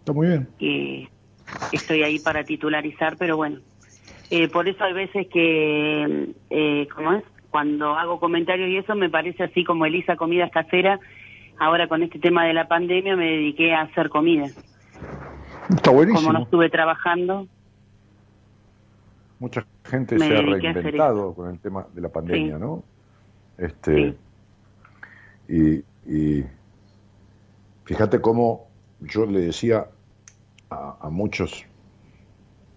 Está muy bien. Eh, estoy ahí para titularizar, pero bueno. Eh, por eso hay veces que, eh, ¿cómo es? Cuando hago comentarios y eso me parece así como Elisa Comidas Caseras. Ahora con este tema de la pandemia me dediqué a hacer comida. Está buenísimo. Como no estuve trabajando. Mucha gente se ha reinventado con el tema de la pandemia, ¿no? Este, Y, y fíjate cómo yo le decía a, a muchos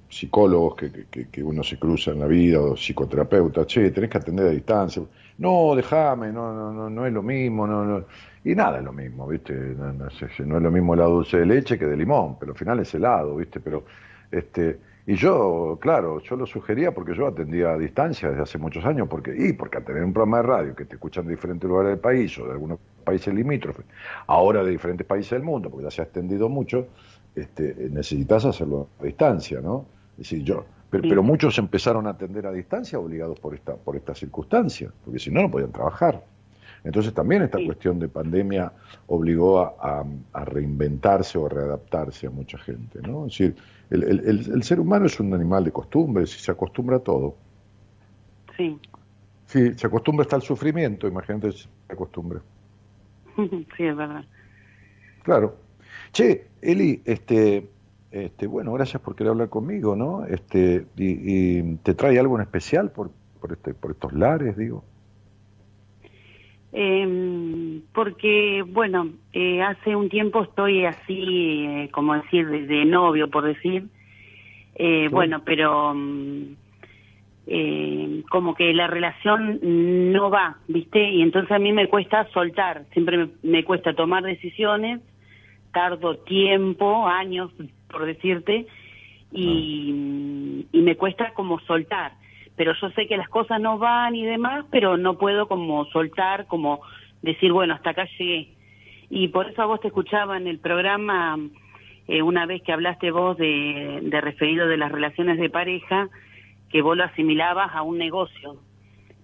psicólogos que, que- que uno se cruza en la vida o psicoterapeutas, che, tenés que atender a distancia. No, déjame, no, no, no, no es lo mismo, no, no. Y nada es lo mismo, ¿viste? No, no sé, no es lo mismo helado dulce de leche que de limón, pero al final es helado, ¿viste? Pero, este, y yo, claro, yo lo sugería porque yo atendía a distancia desde hace muchos años, porque, y porque al tener un programa de radio que te escuchan de diferentes lugares del país o de algunos países limítrofes, ahora de diferentes países del mundo, porque ya se ha extendido mucho, este, necesitas hacerlo a distancia, ¿no? Es decir, yo, pero, Sí. pero muchos empezaron a atender a distancia obligados por esta, por esta circunstancia, porque si no, no podían trabajar. Entonces también esta Sí. cuestión de pandemia obligó a, a- a reinventarse o a readaptarse a mucha gente, ¿no? Es decir, el, el- el- el ser humano es un animal de costumbres y se acostumbra a todo. Sí. Sí, se acostumbra hasta al sufrimiento, imagínate si se acostumbra. sí, es verdad. Claro. Che, Eli, este, este, bueno, gracias por querer hablar conmigo, ¿no? Este, y, y te trae algo en especial por, por este, por estos lares, digo. Eh, porque, bueno, eh, hace un tiempo estoy así, eh, como decir, de, de novio, por decir. Eh, Sí. Bueno, pero mm, eh, como que la relación no va, ¿viste? Y entonces a mí me cuesta soltar, siempre me, me cuesta tomar decisiones, tardo tiempo, años, por decirte, y, y me cuesta como soltar. Pero yo sé que las cosas no van y demás, pero no puedo como soltar, como decir, bueno, hasta acá llegué. Y por eso a vos te escuchaba en el programa, eh, una vez que hablaste vos de, de referido de las relaciones de pareja, que vos lo asimilabas a un negocio.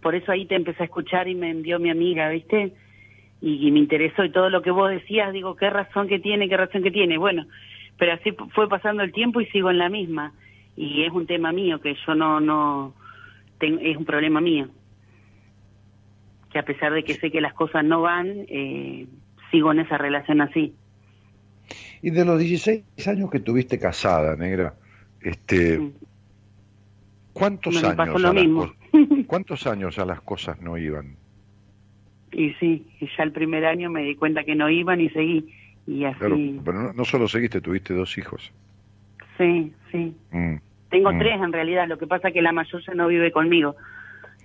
Por eso ahí te empecé a escuchar y me envió mi amiga, ¿viste? Y, y me interesó y todo lo que vos decías, digo, qué razón que tiene, qué razón que tiene. Bueno, pero así fu- fue pasando el tiempo y sigo en la misma. Y es un tema mío que yo no, no, ten- es un problema mío. Que a pesar de que sé que las cosas no van, eh, sigo en esa relación así. Y de los 16 años que tuviste casada, negra, este. ¿cuántos años a las ¿Cuántos años a las cosas no iban? Y sí, y ya el primer año me di cuenta que no iban y seguí. Y así, Claro, pero no, no solo seguiste, tuviste dos hijos. sí, sí. Mm. Tengo Mm. tres en realidad, lo que pasa que la mayor ya no vive conmigo.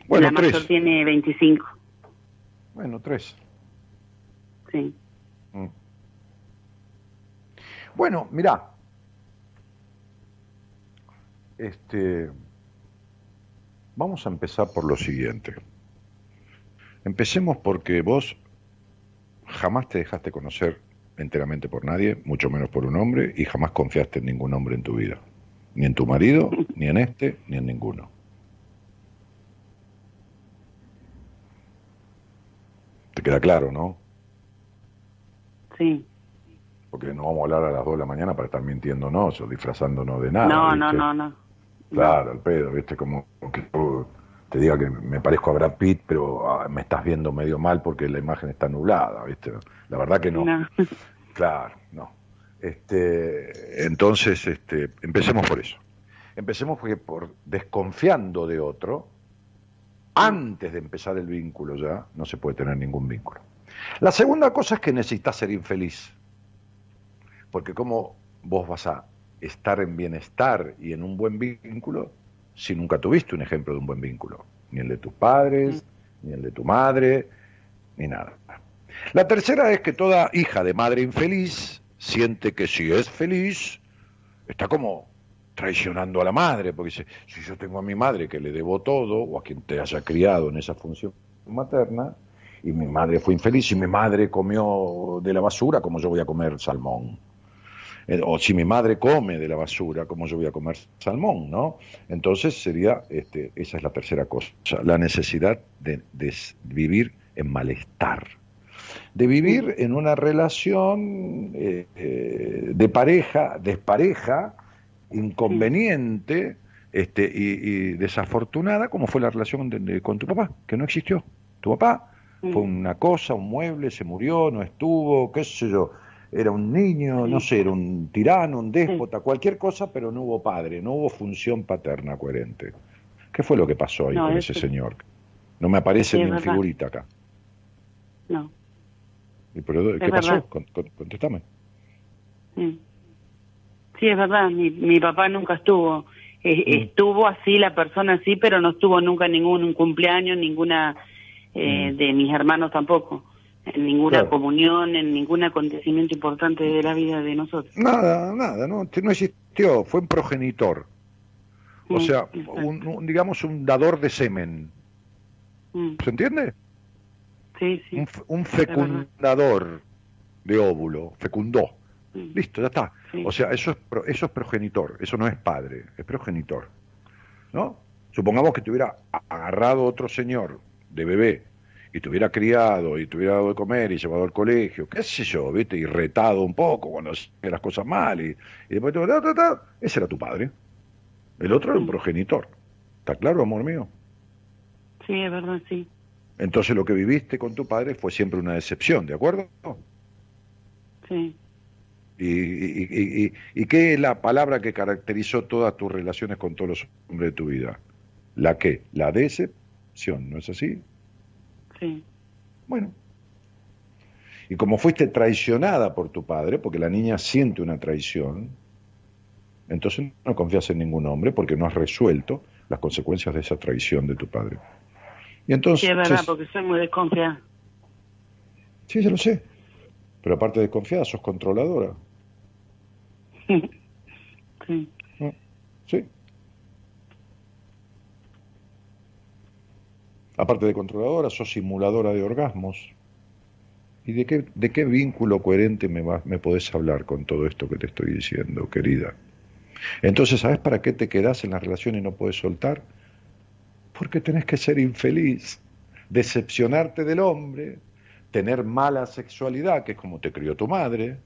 Bueno, la mayor tiene 25, Bueno, tres. sí. Mm. Bueno, mirá. Este, vamos a empezar por lo siguiente. Empecemos porque vos jamás te dejaste conocer enteramente por nadie, mucho menos por un hombre, y jamás confiaste en ningún hombre en tu vida. Ni en tu marido, ni en este, ni en ninguno. Te queda claro, ¿no? Sí. Porque no vamos a hablar a las 2 de la mañana para estar mintiéndonos o disfrazándonos de nada. no, no, ¿viste? no, no. Claro, al pedo, ¿viste? Como que te diga que me parezco a Brad Pitt, pero ah, me estás viendo medio mal porque la imagen está nublada, ¿viste? La verdad que no. No. Claro, no. Este, entonces, este, empecemos por eso. Empecemos porque por desconfiando de otro, antes de empezar el vínculo ya, no se puede tener ningún vínculo. La segunda cosa es que necesitas ser infeliz. Porque cómo vos vas a estar en bienestar y en un buen vínculo si nunca tuviste un ejemplo de un buen vínculo, ni el de tus padres, ni el de tu madre, ni nada. La tercera es que toda hija de madre infeliz siente que si es feliz, está como traicionando a la madre, porque dice, si yo tengo a mi madre que le debo todo, o a quien te haya criado en esa función materna, y mi madre fue infeliz, y mi madre comió de la basura, como yo voy a comer salmón. Eh, O si mi madre come de la basura, como yo voy a comer salmón, ¿no? Entonces sería, este, esa es la tercera cosa, la necesidad de, vivir en malestar de vivir en una relación eh, eh, de pareja, despareja, inconveniente este, y, y desafortunada, como fue la relación de- de- con tu papá, que no existió. Tu papá fue una cosa, un mueble, se murió, no estuvo, qué sé yo, era un niño, no sé, era un tirano, un déspota, cualquier cosa, pero no hubo padre, no hubo función paterna coherente. ¿Qué fue lo que pasó ahí No, con ese señor? No me aparece Sí, ni en figurita acá. No. ¿Y pero, ¿Qué Es pasó? Con- con- contestame. Mm. Sí, es verdad, mi, mi papá nunca estuvo. Eh, Mm. Estuvo así, la persona así, pero no estuvo nunca ningún cumpleaños, ninguna eh, Mm. de mis hermanos tampoco, en ninguna Claro. comunión, en ningún acontecimiento importante de la vida de nosotros. Nada, nada, no, no existió, fue un progenitor. O Mm, sea, un, un, digamos un dador de semen. Mm, ¿Se entiende? Sí, sí. Un, fecundador de óvulo, fecundó. Mm, Listo, ya está. Sí. O sea, eso es, eso es progenitor, eso no es padre, es progenitor. ¿No? Supongamos que te hubiera agarrado otro señor de bebé y te hubiera criado y te hubiera dado de comer y llevado al colegio, qué sé yo, ¿viste? Y retado un poco cuando hacías las cosas mal y, y después te ta, ta, ta, ese era tu padre. El otro era un progenitor. ¿Está claro, amor mío? Sí, es verdad, sí. Entonces lo que viviste con tu padre fue siempre una decepción, ¿de acuerdo? Sí. ¿Y, y, y, y- qué es la palabra que caracterizó todas tus relaciones con todos los hombres de tu vida? ¿La qué? La decepción, ¿no es así? Sí. Bueno. Y como fuiste traicionada por tu padre, porque la niña siente una traición, entonces no confías en ningún hombre porque no has resuelto las consecuencias de esa traición de tu padre. Y entonces, Sí, es verdad, porque soy muy desconfiada. sí, ya lo sé. Pero aparte de confiada, sos controladora. Sí. Aparte de controladora, sos simuladora de orgasmos. ¿Y de qué, de qué vínculo coherente me, vas, me podés hablar con todo esto que te estoy diciendo, querida? Entonces, ¿sabes para qué te quedás en la relación y no puedes soltar? Porque tenés que ser infeliz, decepcionarte del hombre, tener mala sexualidad, que es como te crió tu madre,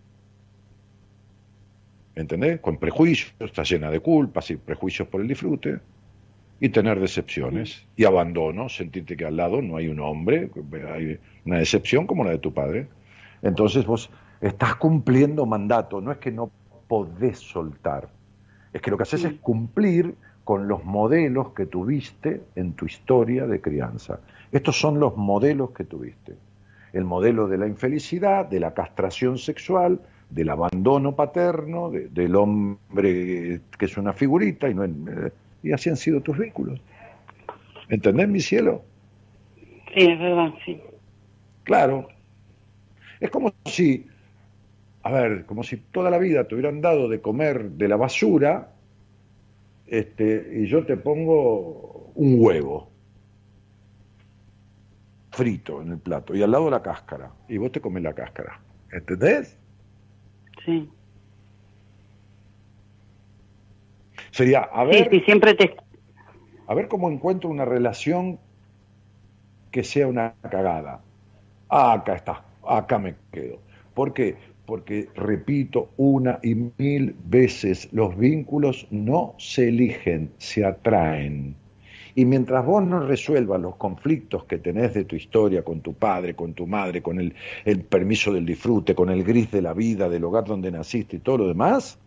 ¿entendés? Con prejuicios, está llena de culpas y prejuicios por el disfrute, y tener decepciones y abandono, sentirte que al lado no hay un hombre, hay una decepción como la de tu padre. Entonces vos estás cumpliendo mandato, no es que no podés soltar, es que lo que haces es cumplir con los modelos que tuviste en tu historia de crianza. Estos son los modelos que tuviste. El modelo de la infelicidad, de la castración sexual, del abandono paterno, de- del hombre que es una figurita y, no, y así han sido tus vínculos. ¿Entendés, mi cielo? Sí, es verdad, sí. Claro. Es como si, a ver, como si toda la vida te hubieran dado de comer de la basura, este, y yo te pongo un huevo frito en el plato y al lado la cáscara, y vos te comes la cáscara. ¿Entendés? Sí. Sería, a Sí, ver, sí, siempre te... a ver cómo encuentro una relación que sea una cagada. Ah, acá está, acá me quedo. ¿Por qué? Porque, repito una y mil veces, los vínculos no se eligen, se atraen. Y mientras vos no resuelvas los conflictos que tenés de tu historia con tu padre, con tu madre, con el, el permiso del disfrute, con el gris de la vida, del hogar donde naciste y todo lo demás,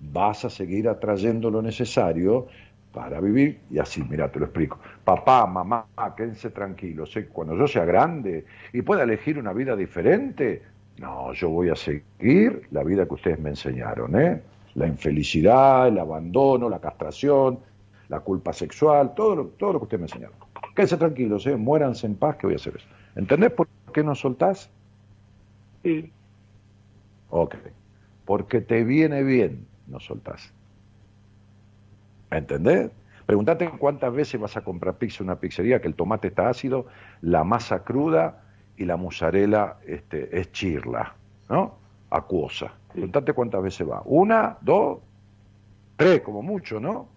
vas a seguir atrayendo lo necesario para vivir y así, mira, te lo explico. Papá, mamá, quédense tranquilos. ¿eh? Cuando yo sea grande y pueda elegir una vida diferente, no, yo voy a seguir la vida que ustedes me enseñaron, ¿eh? La infelicidad, el abandono, la castración, la culpa sexual, todo lo, todo lo que ustedes me enseñaron. Quédense tranquilos, ¿eh? Muéranse en paz que voy a hacer eso. ¿Entendés por qué no soltás? Sí. Ok. Porque te viene bien, no soltás. ¿Entendés? Pregúntate cuántas veces vas a comprar pizza en una pizzería que el tomate está ácido, la masa cruda y la mozzarella este, es chirla, ¿no? Acuosa. Pregúntate cuántas veces va. Una, dos, tres, como mucho, ¿no?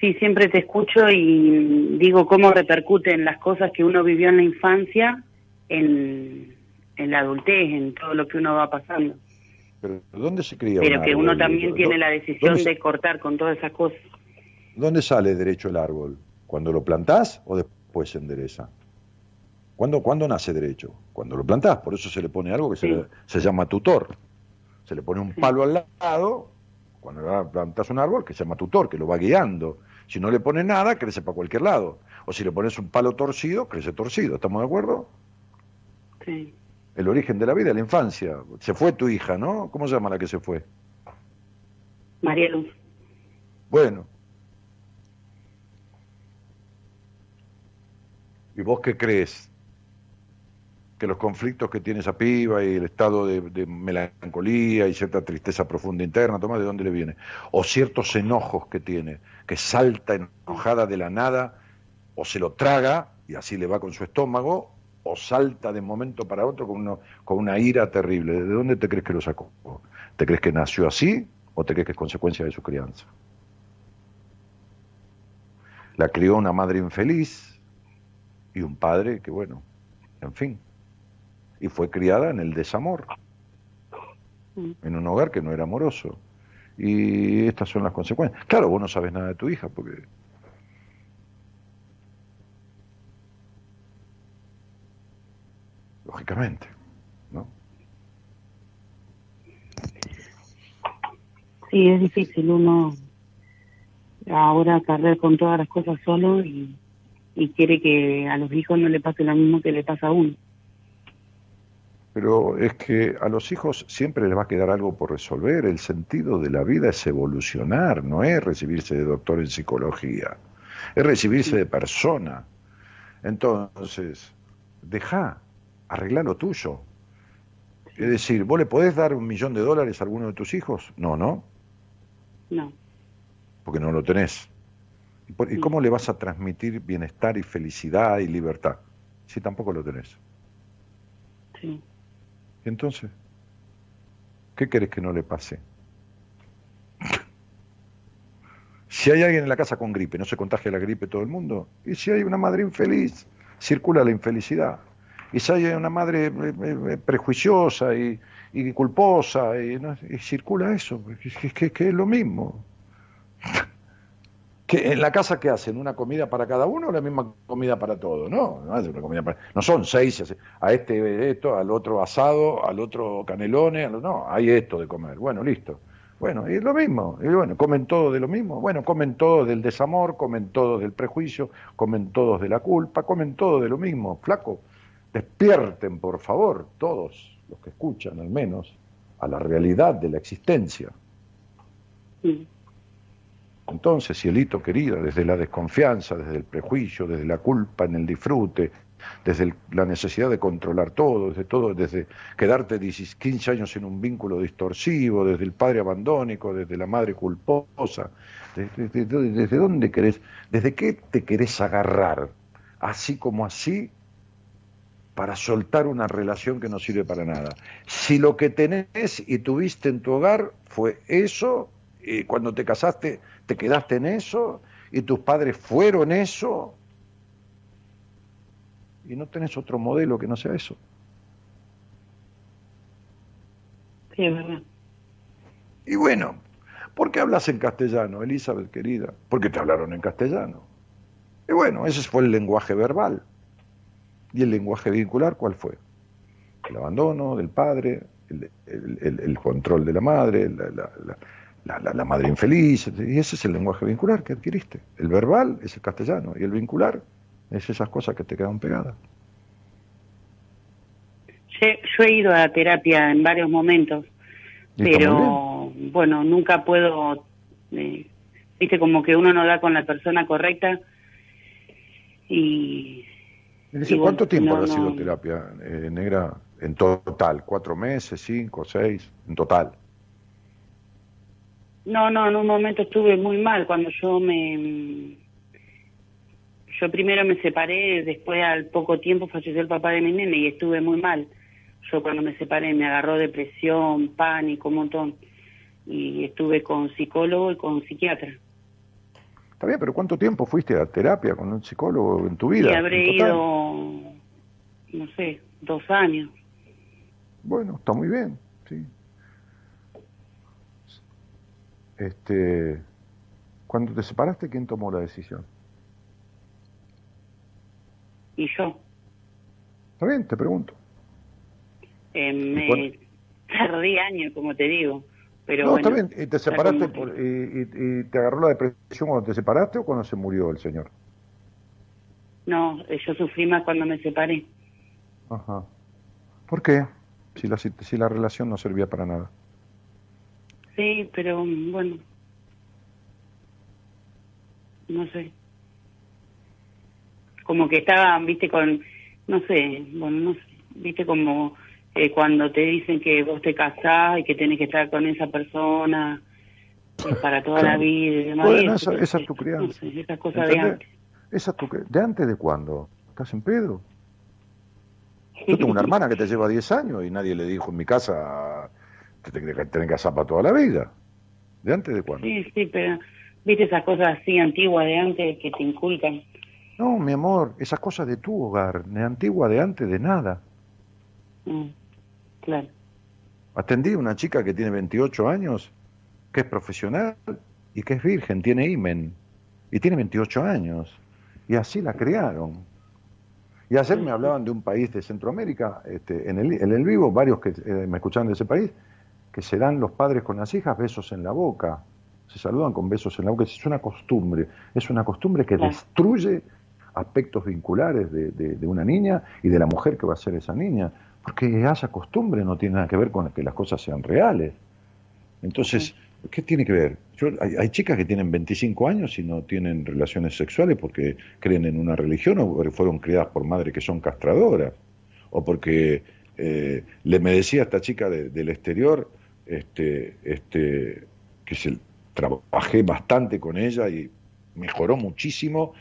Sí, siempre te escucho y digo cómo repercuten las cosas que uno vivió en la infancia en, en la adultez, en todo lo que uno va pasando. Pero ¿dónde se cría Pero un que uno también ¿Dó- tiene la decisión ¿dónde se- de cortar con todas esas cosas. ¿Dónde sale derecho el árbol? ¿Cuando lo plantás o después se endereza? ¿Cuándo, cuándo nace derecho? Cuando lo plantás, por eso se le pone algo que se, le- se llama tutor. Se le pone un palo al lado, cuando plantás un árbol, que se llama tutor, que lo va guiando. Si no le pones nada, crece para cualquier lado. O si le pones un palo torcido, crece torcido. ¿Estamos de acuerdo? Sí. El origen de la vida, la infancia. Se fue tu hija, ¿no? ¿Cómo se llama la que se fue? María Luz. Bueno. ¿Y vos qué crees? Que los conflictos que tiene esa piba y el estado de, de melancolía y cierta tristeza profunda interna, toma, ¿de dónde le viene? O ciertos enojos que tiene, que salta enojada de la nada, o se lo traga, y así le va con su estómago, o salta de momento para otro con, uno, con una ira terrible. ¿De dónde te crees que lo sacó? ¿Te crees que nació así o te crees que es consecuencia de su crianza? La crió una madre infeliz y un padre que, bueno, en fin, y fue criada en el desamor, en un hogar que no era amoroso. Y estas son las consecuencias. Claro, vos no sabes nada de tu hija porque lógicamente, ¿no? Sí, es difícil uno ahora cargar con todas las cosas solo y, y quiere que a los hijos no le pase lo mismo que le pasa a uno. Pero es que a los hijos siempre les va a quedar algo por resolver. El sentido de la vida es evolucionar, no es recibirse de doctor en psicología, es recibirse de persona. Entonces, deja, arregla lo tuyo. Es decir, ¿vos le podés dar un millón de dólares a alguno de tus hijos? No, ¿no? No. Porque no lo tenés. ¿Y, por- y cómo le vas a transmitir bienestar y felicidad y libertad si tampoco lo tenés? Sí. ¿Y entonces? ¿Qué querés que no le pase? Si hay alguien en la casa con gripe, ¿no se contagia la gripe todo el mundo? Y si hay una madre infeliz, circula la infelicidad. Y hay una madre eh, eh, prejuiciosa y, y culposa, y, ¿no? y circula eso, que, que- que- que es lo mismo. que ¿En la casa qué hacen? ¿Una comida para cada uno o la misma comida para todos? No, no, es una comida para- no son seis, a este esto, al otro asado, al otro canelones, no, hay esto de comer. Bueno, listo. Bueno, y es lo mismo. Y bueno, comen todo de lo mismo. Bueno, comen todos del desamor, comen todos del prejuicio, comen todos de la culpa, comen todo de lo mismo. Flaco, despierten, por favor, todos los que escuchan al menos, a la realidad de la existencia. Sí. Entonces, cielito querida, desde la desconfianza, desde el prejuicio, desde la culpa en el disfrute, desde el- la necesidad de controlar todo, desde todo, desde quedarte 10 15 años en un vínculo distorsivo, desde el padre abandónico, desde la madre culposa, desde, desde- desde dónde querés, desde qué te querés agarrar, así como así, para soltar una relación que no sirve para nada. Si lo que tenés y tuviste en tu hogar fue eso, y cuando te casaste te quedaste en eso, y tus padres fueron eso, y no tenés otro modelo que no sea eso. Sí, es verdad. Y bueno, ¿por qué hablas en castellano, Elizabeth querida? Porque te hablaron en castellano. Y bueno, ese fue el lenguaje verbal. ¿Y el lenguaje vincular cuál fue? El abandono del padre, el, el- el- el control de la madre, la, la- la- la- la- la madre infeliz. Y ese es el lenguaje vincular que adquiriste. El verbal es el castellano y el vincular es esas cosas que te quedan pegadas. Yo, yo he ido a terapia en varios momentos, pero bueno, nunca puedo, eh, viste, como que uno no da con la persona correcta Y dice, Y bueno, ¿Cuánto tiempo no, ha sido no. terapia eh, negra en total? ¿Cuatro meses, cinco, seis? En total. no, no, en un momento estuve muy mal cuando yo me... Yo primero me separé, después al poco tiempo falleció el papá de mi nene y estuve muy mal. Yo cuando me separé me agarró depresión, pánico, un montón. Y estuve con psicólogo y con psiquiatra. Está bien, pero ¿cuánto tiempo fuiste a terapia con un psicólogo en tu vida? Y habré ido, no sé, dos años. Bueno, está muy bien, sí. Este, cuando te separaste, ¿quién tomó la decisión? Y yo Está bien, te pregunto. eh, ¿Y me tardé años, como te digo. Pero no, bueno, está bien. ¿Y te separaste como- por- y, y- y te agarró la depresión cuando te separaste o cuando se murió el señor? No, eh, yo sufrí más cuando me separé. Ajá. ¿Por qué? Si la, si la relación no servía para nada. Sí, pero mm, bueno. No sé. Como que estaba, viste, con. No sé, bueno, no sé. Viste, como eh, cuando te dicen que vos te casás y que tenés que estar con esa persona eh, para toda la vida y demás. Bueno, esa- esa es tu crianza. No sé, esas cosas de antes. Esa es tu cre- ¿De antes de cuándo? ¿Estás en pedo? Yo tengo una hermana que te lleva 10 años y nadie le dijo en mi casa que te tenés que casar para toda la vida. ¿De antes de cuándo? Sí, sí, pero viste esas cosas así antiguas de antes que te inculcan. No, mi amor, esas cosas de tu hogar, de antigua, de antes, de nada. Mm, claro. Atendí a una chica que tiene 28 años, que es profesional y que es virgen, tiene imen, y tiene 28 años. Y así la criaron. Y ayer me hablaban de un país de Centroamérica, este, en, el, en el vivo, varios que eh, me escuchaban de ese país, que se dan los padres con las hijas besos en la boca. Se saludan con besos en la boca. Es una costumbre. Es una costumbre que Claro. destruye aspectos vinculares de, de- de una niña y de la mujer que va a ser esa niña. Porque esa costumbre no tiene nada que ver con que las cosas sean reales. Entonces, ¿qué tiene que ver? Yo- hay, hay chicas que tienen 25 años y no tienen relaciones sexuales porque creen en una religión o fueron criadas por madres que son castradoras. O porque eh, le me decía esta chica de- del exterior este, este, que se, trabajé bastante con ella y mejoró muchísimo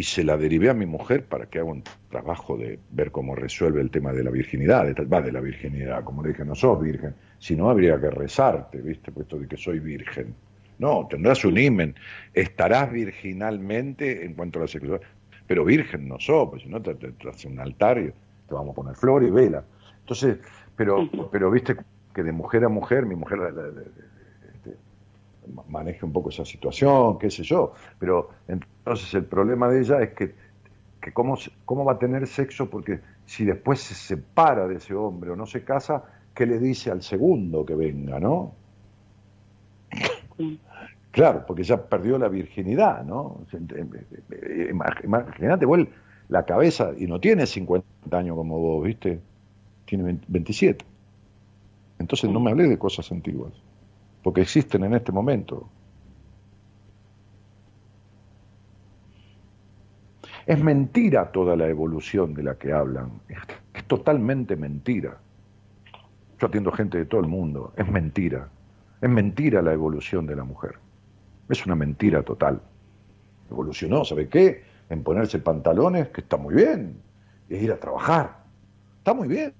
y se la derivé a mi mujer para que haga un trabajo de ver cómo resuelve el tema de la virginidad, de, va de la virginidad, como le dije, no sos virgen, si no habría que rezarte, ¿viste? Puesto de que soy virgen. No, tendrás un imen, estarás virginalmente en cuanto a la sexualidad, pero virgen no sos, pues si no te, te, te hace un altar y te vamos a poner flor y vela. Entonces, pero, pero viste que de mujer a mujer, mi mujer la- la- la- este, ma- maneje un poco esa situación, qué sé yo. Pero entonces el problema de ella es que, que cómo, cómo va a tener sexo, porque si después se separa de ese hombre o no se casa, ¿qué le dice al segundo que venga, no? Sí. Claro, porque ya perdió la virginidad, ¿no? Imag- Imagínate, vos la cabeza, y no tiene 50 años como vos, ¿viste? Tiene 20 27. Entonces no me hablé de cosas antiguas, porque existen en este momento. Es mentira toda la evolución de la que hablan, es, totalmente mentira. Yo atiendo gente de todo el mundo, es mentira. Es mentira la evolución de la mujer. Es una mentira total. Evolucionó, ¿sabe qué? En ponerse pantalones, que está muy bien, y ir a trabajar. Está muy bien.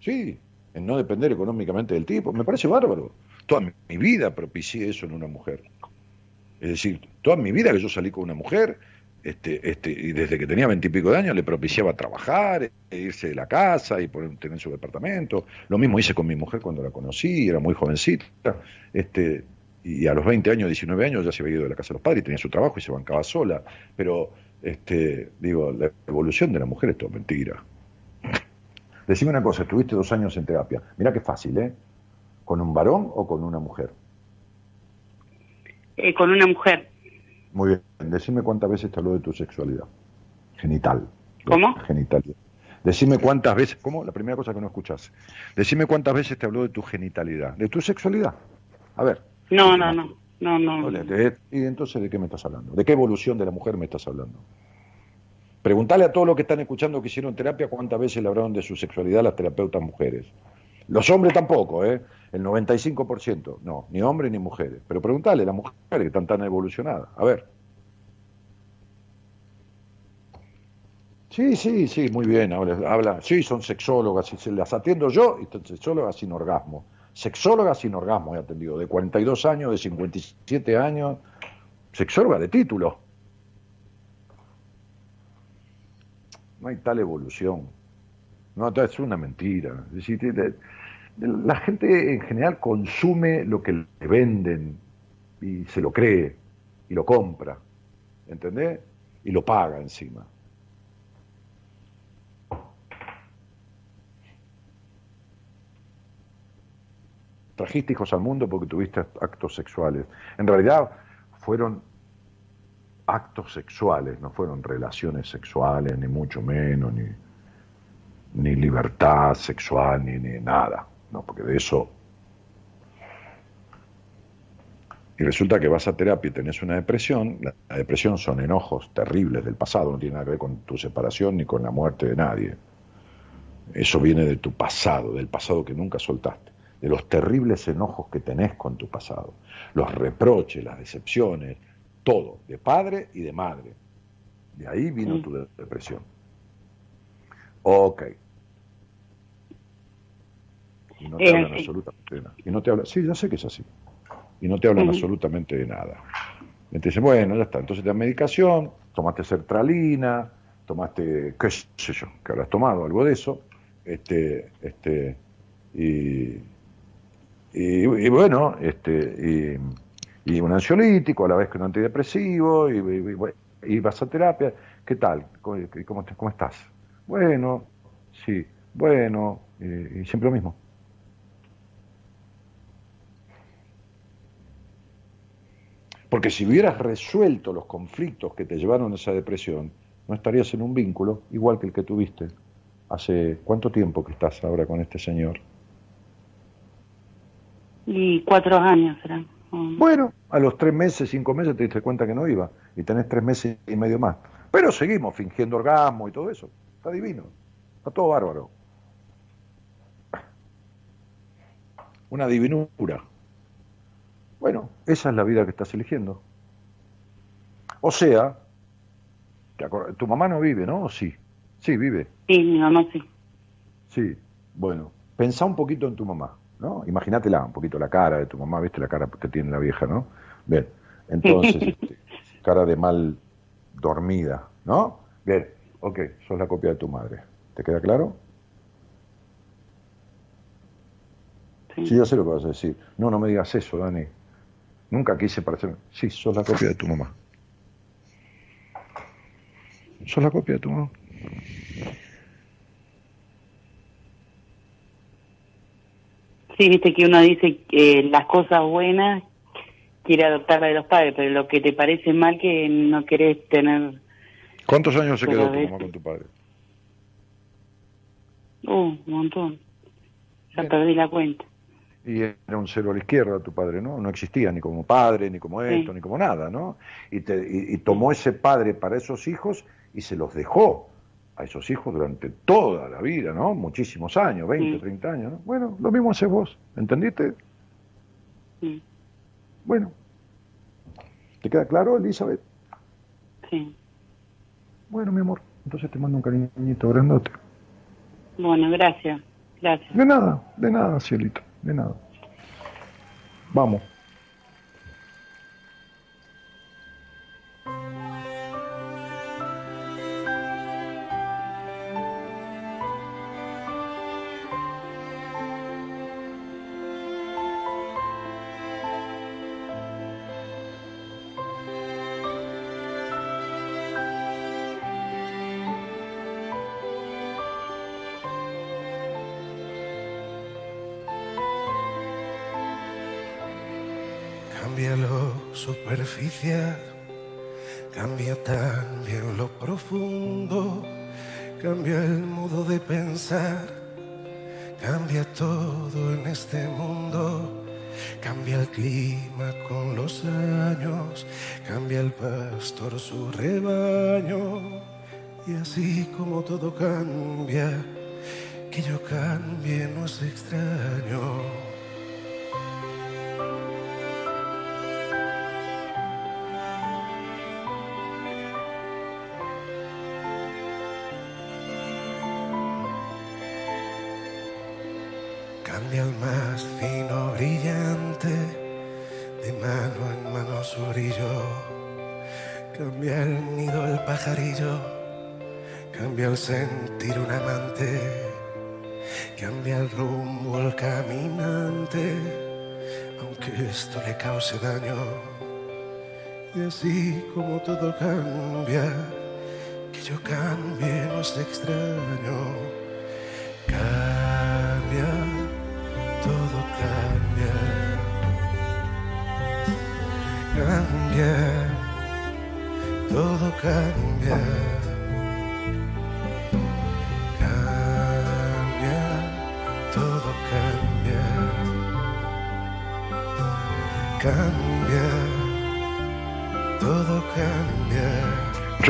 Sí, en no depender económicamente del tipo. Me parece bárbaro. Toda mi vida propicié eso en una mujer. Es decir, toda mi vida que yo salí con una mujer, este, este, y desde que tenía veintipico de años le propiciaba trabajar, e irse de la casa y poner, tener su departamento. Lo mismo hice con mi mujer cuando la conocí, era muy jovencita. Este, y a los 20 años, 19 años ya se había ido de la casa de los padres y tenía su trabajo y se bancaba sola. Pero, este, digo, la evolución de la mujer es toda mentira. Decime una cosa, estuviste dos años en terapia. Mirá qué fácil, ¿eh? ¿Con un varón o con una mujer? Eh, con una mujer. Muy bien, decime cuántas veces te habló de tu sexualidad. Genital. ¿Cómo? Genitalidad. Decime cuántas veces, ¿cómo? La primera cosa que no escuchás. Decime cuántas veces te habló de tu genitalidad, de tu sexualidad. A ver. No, no, no. No, no. ¿Y entonces de qué me estás hablando? ¿De qué evolución de la mujer me estás hablando? Preguntale a todos los que están escuchando que hicieron terapia cuántas veces le hablaron de su sexualidad las terapeutas mujeres. Los hombres tampoco, ¿eh? El 95%. No, ni hombres ni mujeres. Pero preguntale las mujeres que están tan evolucionadas. A ver. Sí, sí, sí, muy bien. Habla. Sí, son sexólogas. y se las atiendo yo y sexólogas sin orgasmo. Sexólogas sin orgasmo he atendido. De 42 años, de 57 años. Sexóloga de título. No hay tal evolución. No, es una mentira. Es decir, de- de- la gente en general consume lo que le venden y se lo cree y lo compra. ¿Entendés? Y lo paga encima. trajiste hijos al mundo porque tuviste actos sexuales. En realidad fueron actos sexuales, no fueron relaciones sexuales, ni mucho menos, ni, ni libertad sexual, ni, ni nada, ¿no? porque de eso... Y resulta que vas a terapia y tenés una depresión, la, la depresión son enojos terribles del pasado, no tiene nada que ver con tu separación ni con la muerte de nadie. Eso viene de tu pasado, del pasado que nunca soltaste, de los terribles enojos que tenés con tu pasado, los reproches, las decepciones, todo, de padre y de madre. De ahí vino Mm. tu de- depresión. Ok. Y no te Es hablan así. absolutamente de nada. Y no te hablan, sí, ya sé que es así. Y no te hablan absolutamente de nada. Dicen, bueno, ya está. Entonces te dan medicación, tomaste sertralina, tomaste, qué sé yo, que habrás tomado, algo de eso. Este, este, y, y, y bueno, este, y, y un ansiolítico a la vez que un antidepresivo, y, y- vas a terapia. ¿Qué tal? ¿Cómo, cómo, te- cómo estás? Bueno, sí, bueno, y siempre lo mismo. Porque si hubieras resuelto los conflictos que te llevaron a esa depresión, no estarías en un vínculo igual que el que tuviste. ¿Hace cuánto tiempo que estás ahora con este señor? Y cuatro años serán. Bueno, a los tres meses, cinco meses te diste cuenta que no iba y tenés tres meses y medio más. Pero seguimos fingiendo orgasmo y todo eso. Está divino. Está todo bárbaro. Una divinura. Bueno, esa es la vida que estás eligiendo. O sea, ¿te acor- tu mamá no vive, ¿no? ¿O sí? Sí, vive. Sí, mi mamá sí. Sí, bueno, pensá un poquito en tu mamá, ¿no? Imagínatela un poquito la cara de tu mamá, ¿viste la cara que tiene la vieja, ¿no? Bien, entonces, este, cara de mal dormida, ¿no? Bien, ok, sos la copia de tu madre. ¿Te queda claro? sí. Sí, ya sé lo que vas a decir. No, no me digas eso, Dani. Nunca quise parecer... Sí, sos la copia de tu mamá. Sos la copia de tu mamá. Sí, viste que uno dice que las cosas buenas quiere adoptarla de los padres, pero lo que te parece mal que no querés tener... ¿Cuántos años se quedó tu mamá con tu padre? Uh, un montón. Ya Bien. perdí la cuenta. Y era un cero a la izquierda tu padre, ¿no? No existía ni como padre, ni como esto, Sí. ni como nada, ¿no? Y, te- y- y tomó ese padre para esos hijos y se los dejó a esos hijos durante toda la vida, ¿no? Muchísimos años, 20, Sí. 30 años, ¿no? Bueno, lo mismo haces vos, ¿entendiste? Sí, Bueno. ¿Te queda claro, Elizabeth? sí. Bueno, mi amor, entonces te mando un cariñito grandote. Bueno, gracias. Gracias. De nada, de nada, cielito, de nada. Vamos.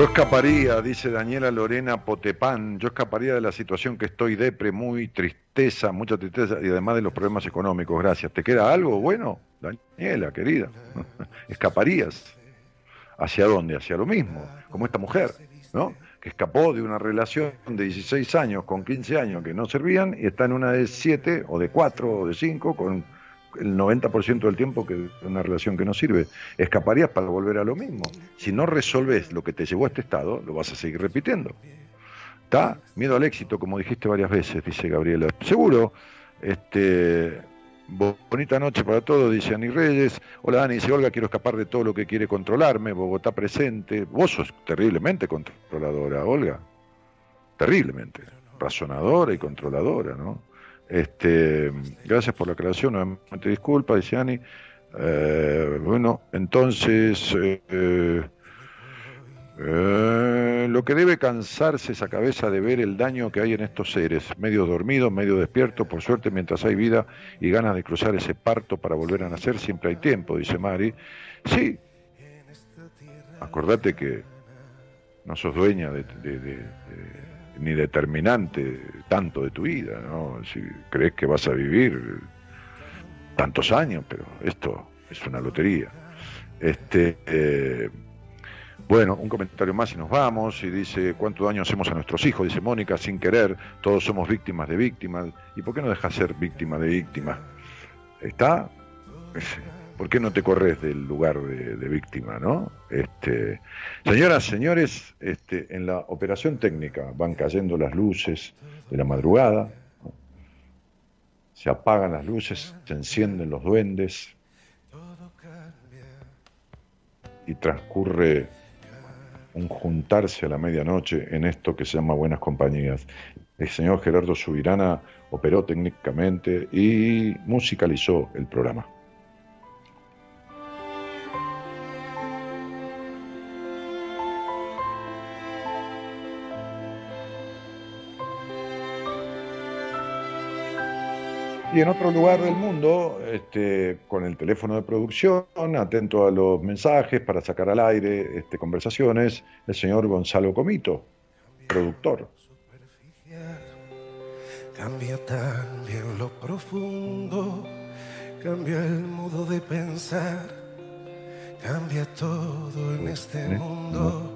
Yo escaparía, dice Daniela Lorena Potepán, yo escaparía de la situación que estoy depre, muy tristeza, mucha tristeza y además de los problemas económicos. Gracias. ¿Te queda algo bueno, Daniela, querida? ¿Escaparías? ¿Hacia dónde? Hacia lo mismo, como esta mujer, ¿no? Que escapó de una relación de 16 años con 15 años que no servían y está en una de 7 o de 4 o de 5 con el 90% del tiempo que una relación que no sirve. Escaparías para volver a lo mismo. Si no resolves lo que te llevó a este estado, lo vas a seguir repitiendo. ¿Está? Miedo al éxito, como dijiste varias veces, dice Gabriela. Seguro. Este, bonita noche para todos, dice Ani Reyes. Hola Dani, dice Olga, quiero escapar de todo lo que quiere controlarme. Bogotá presente. Vos sos terriblemente controladora, Olga. Terriblemente. Razonadora y controladora, ¿no? Este, gracias por la aclaración, nuevamente disculpa, dice Ani. Eh, bueno, entonces, eh, eh, lo que debe cansarse esa cabeza de ver el daño que hay en estos seres, medio dormidos, medio despiertos, por suerte mientras hay vida y ganas de cruzar ese parto para volver a nacer, siempre hay tiempo, dice Mari. Sí, acordate que no sos dueña de ni determinante tanto de tu vida, ¿no? Si crees que vas a vivir tantos años, pero esto es una lotería. Este, eh, bueno, un comentario más y nos vamos. Y dice, ¿cuánto daño hacemos a nuestros hijos? Dice Mónica, sin querer, todos somos víctimas de víctimas. ¿Y por qué no dejas ser víctima de víctima? ¿Está? ¿Por qué no te corres del lugar de, víctima, no? Este, señoras, señores, este, en la operación técnica van cayendo las luces de la madrugada, se apagan las luces, se encienden los duendes y transcurre un juntarse a la medianoche en esto que se llama Buenas Compañías. El señor Gerardo Subirana operó técnicamente y musicalizó el programa. Y en otro lugar del mundo, este, con el teléfono de producción, atento a los mensajes para sacar al aire este, conversaciones, el señor Gonzalo Comito, productor. Cambia también lo profundo, cambia el modo de pensar, cambia todo en este mundo.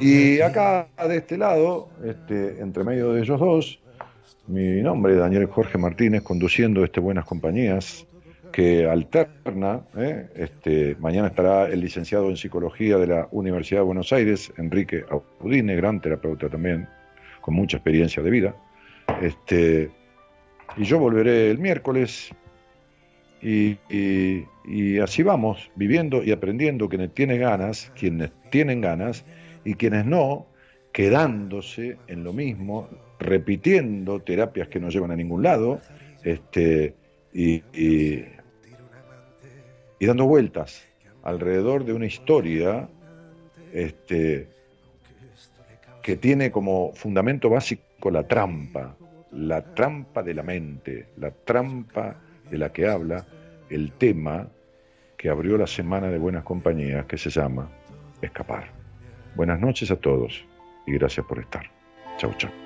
Y acá de este lado, este, entre medio de ellos dos, mi nombre es Daniel Jorge Martínez, conduciendo este Buenas Compañías, que alterna. ¿eh? Este, mañana estará el licenciado en Psicología de la Universidad de Buenos Aires, Enrique Audine, gran terapeuta también, con mucha experiencia de vida. Este, y yo volveré el miércoles. Y, y así vamos, viviendo y aprendiendo quienes tienen ganas, quienes tienen ganas, y quienes no, quedándose en lo mismo, repitiendo terapias que no llevan a ningún lado, este, y, dando vueltas alrededor de una historia este, que tiene como fundamento básico la trampa, la trampa de la mente, la trampa de la que habla el tema que abrió la semana de buenas compañías que se llama Escapar. Buenas noches a todos y gracias por estar. Chau, chau.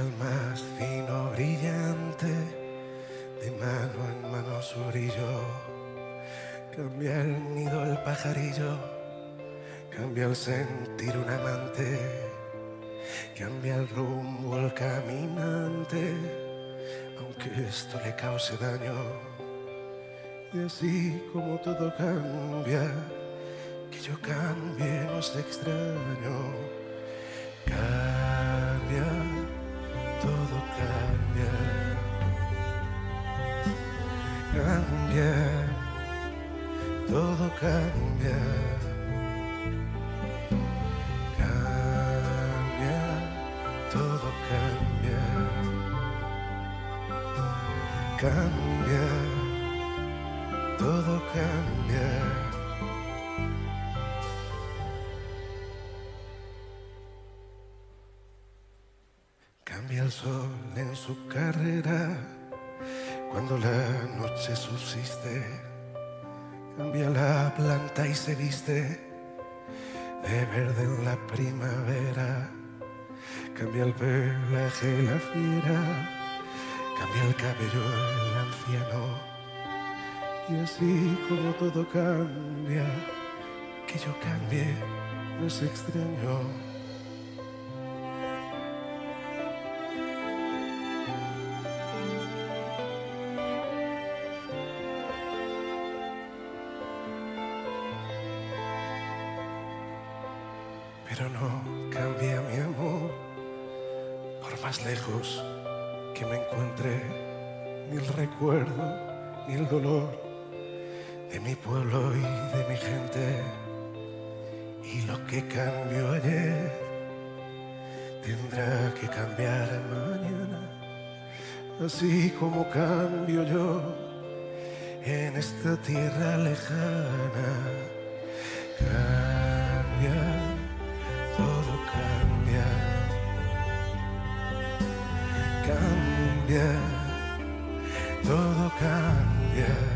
Más fino brillante, de mano en mano su brillo. Cambia el nido el pajarillo, cambia el sentir un amante, cambia el rumbo el caminante, aunque esto le cause daño. Y así como todo cambia, que yo cambie no es extraño. Cambia, Cambia, todo cambia. Cambia, todo cambia. Cambia, todo cambia. Cambia el sol en su carrera cuando la noche subsiste. Cambia la planta y se viste de verde en la primavera. Cambia el pelaje la fiera. Cambia el cabello el anciano. Y así como todo cambia, que yo cambie no es extraño. Dolor de mi pueblo y de mi gente. Y lo que cambió ayer tendrá que cambiar mañana, así como cambio yo en esta tierra lejana. Cambia todo cambia, cambia, todo cambia, cambia,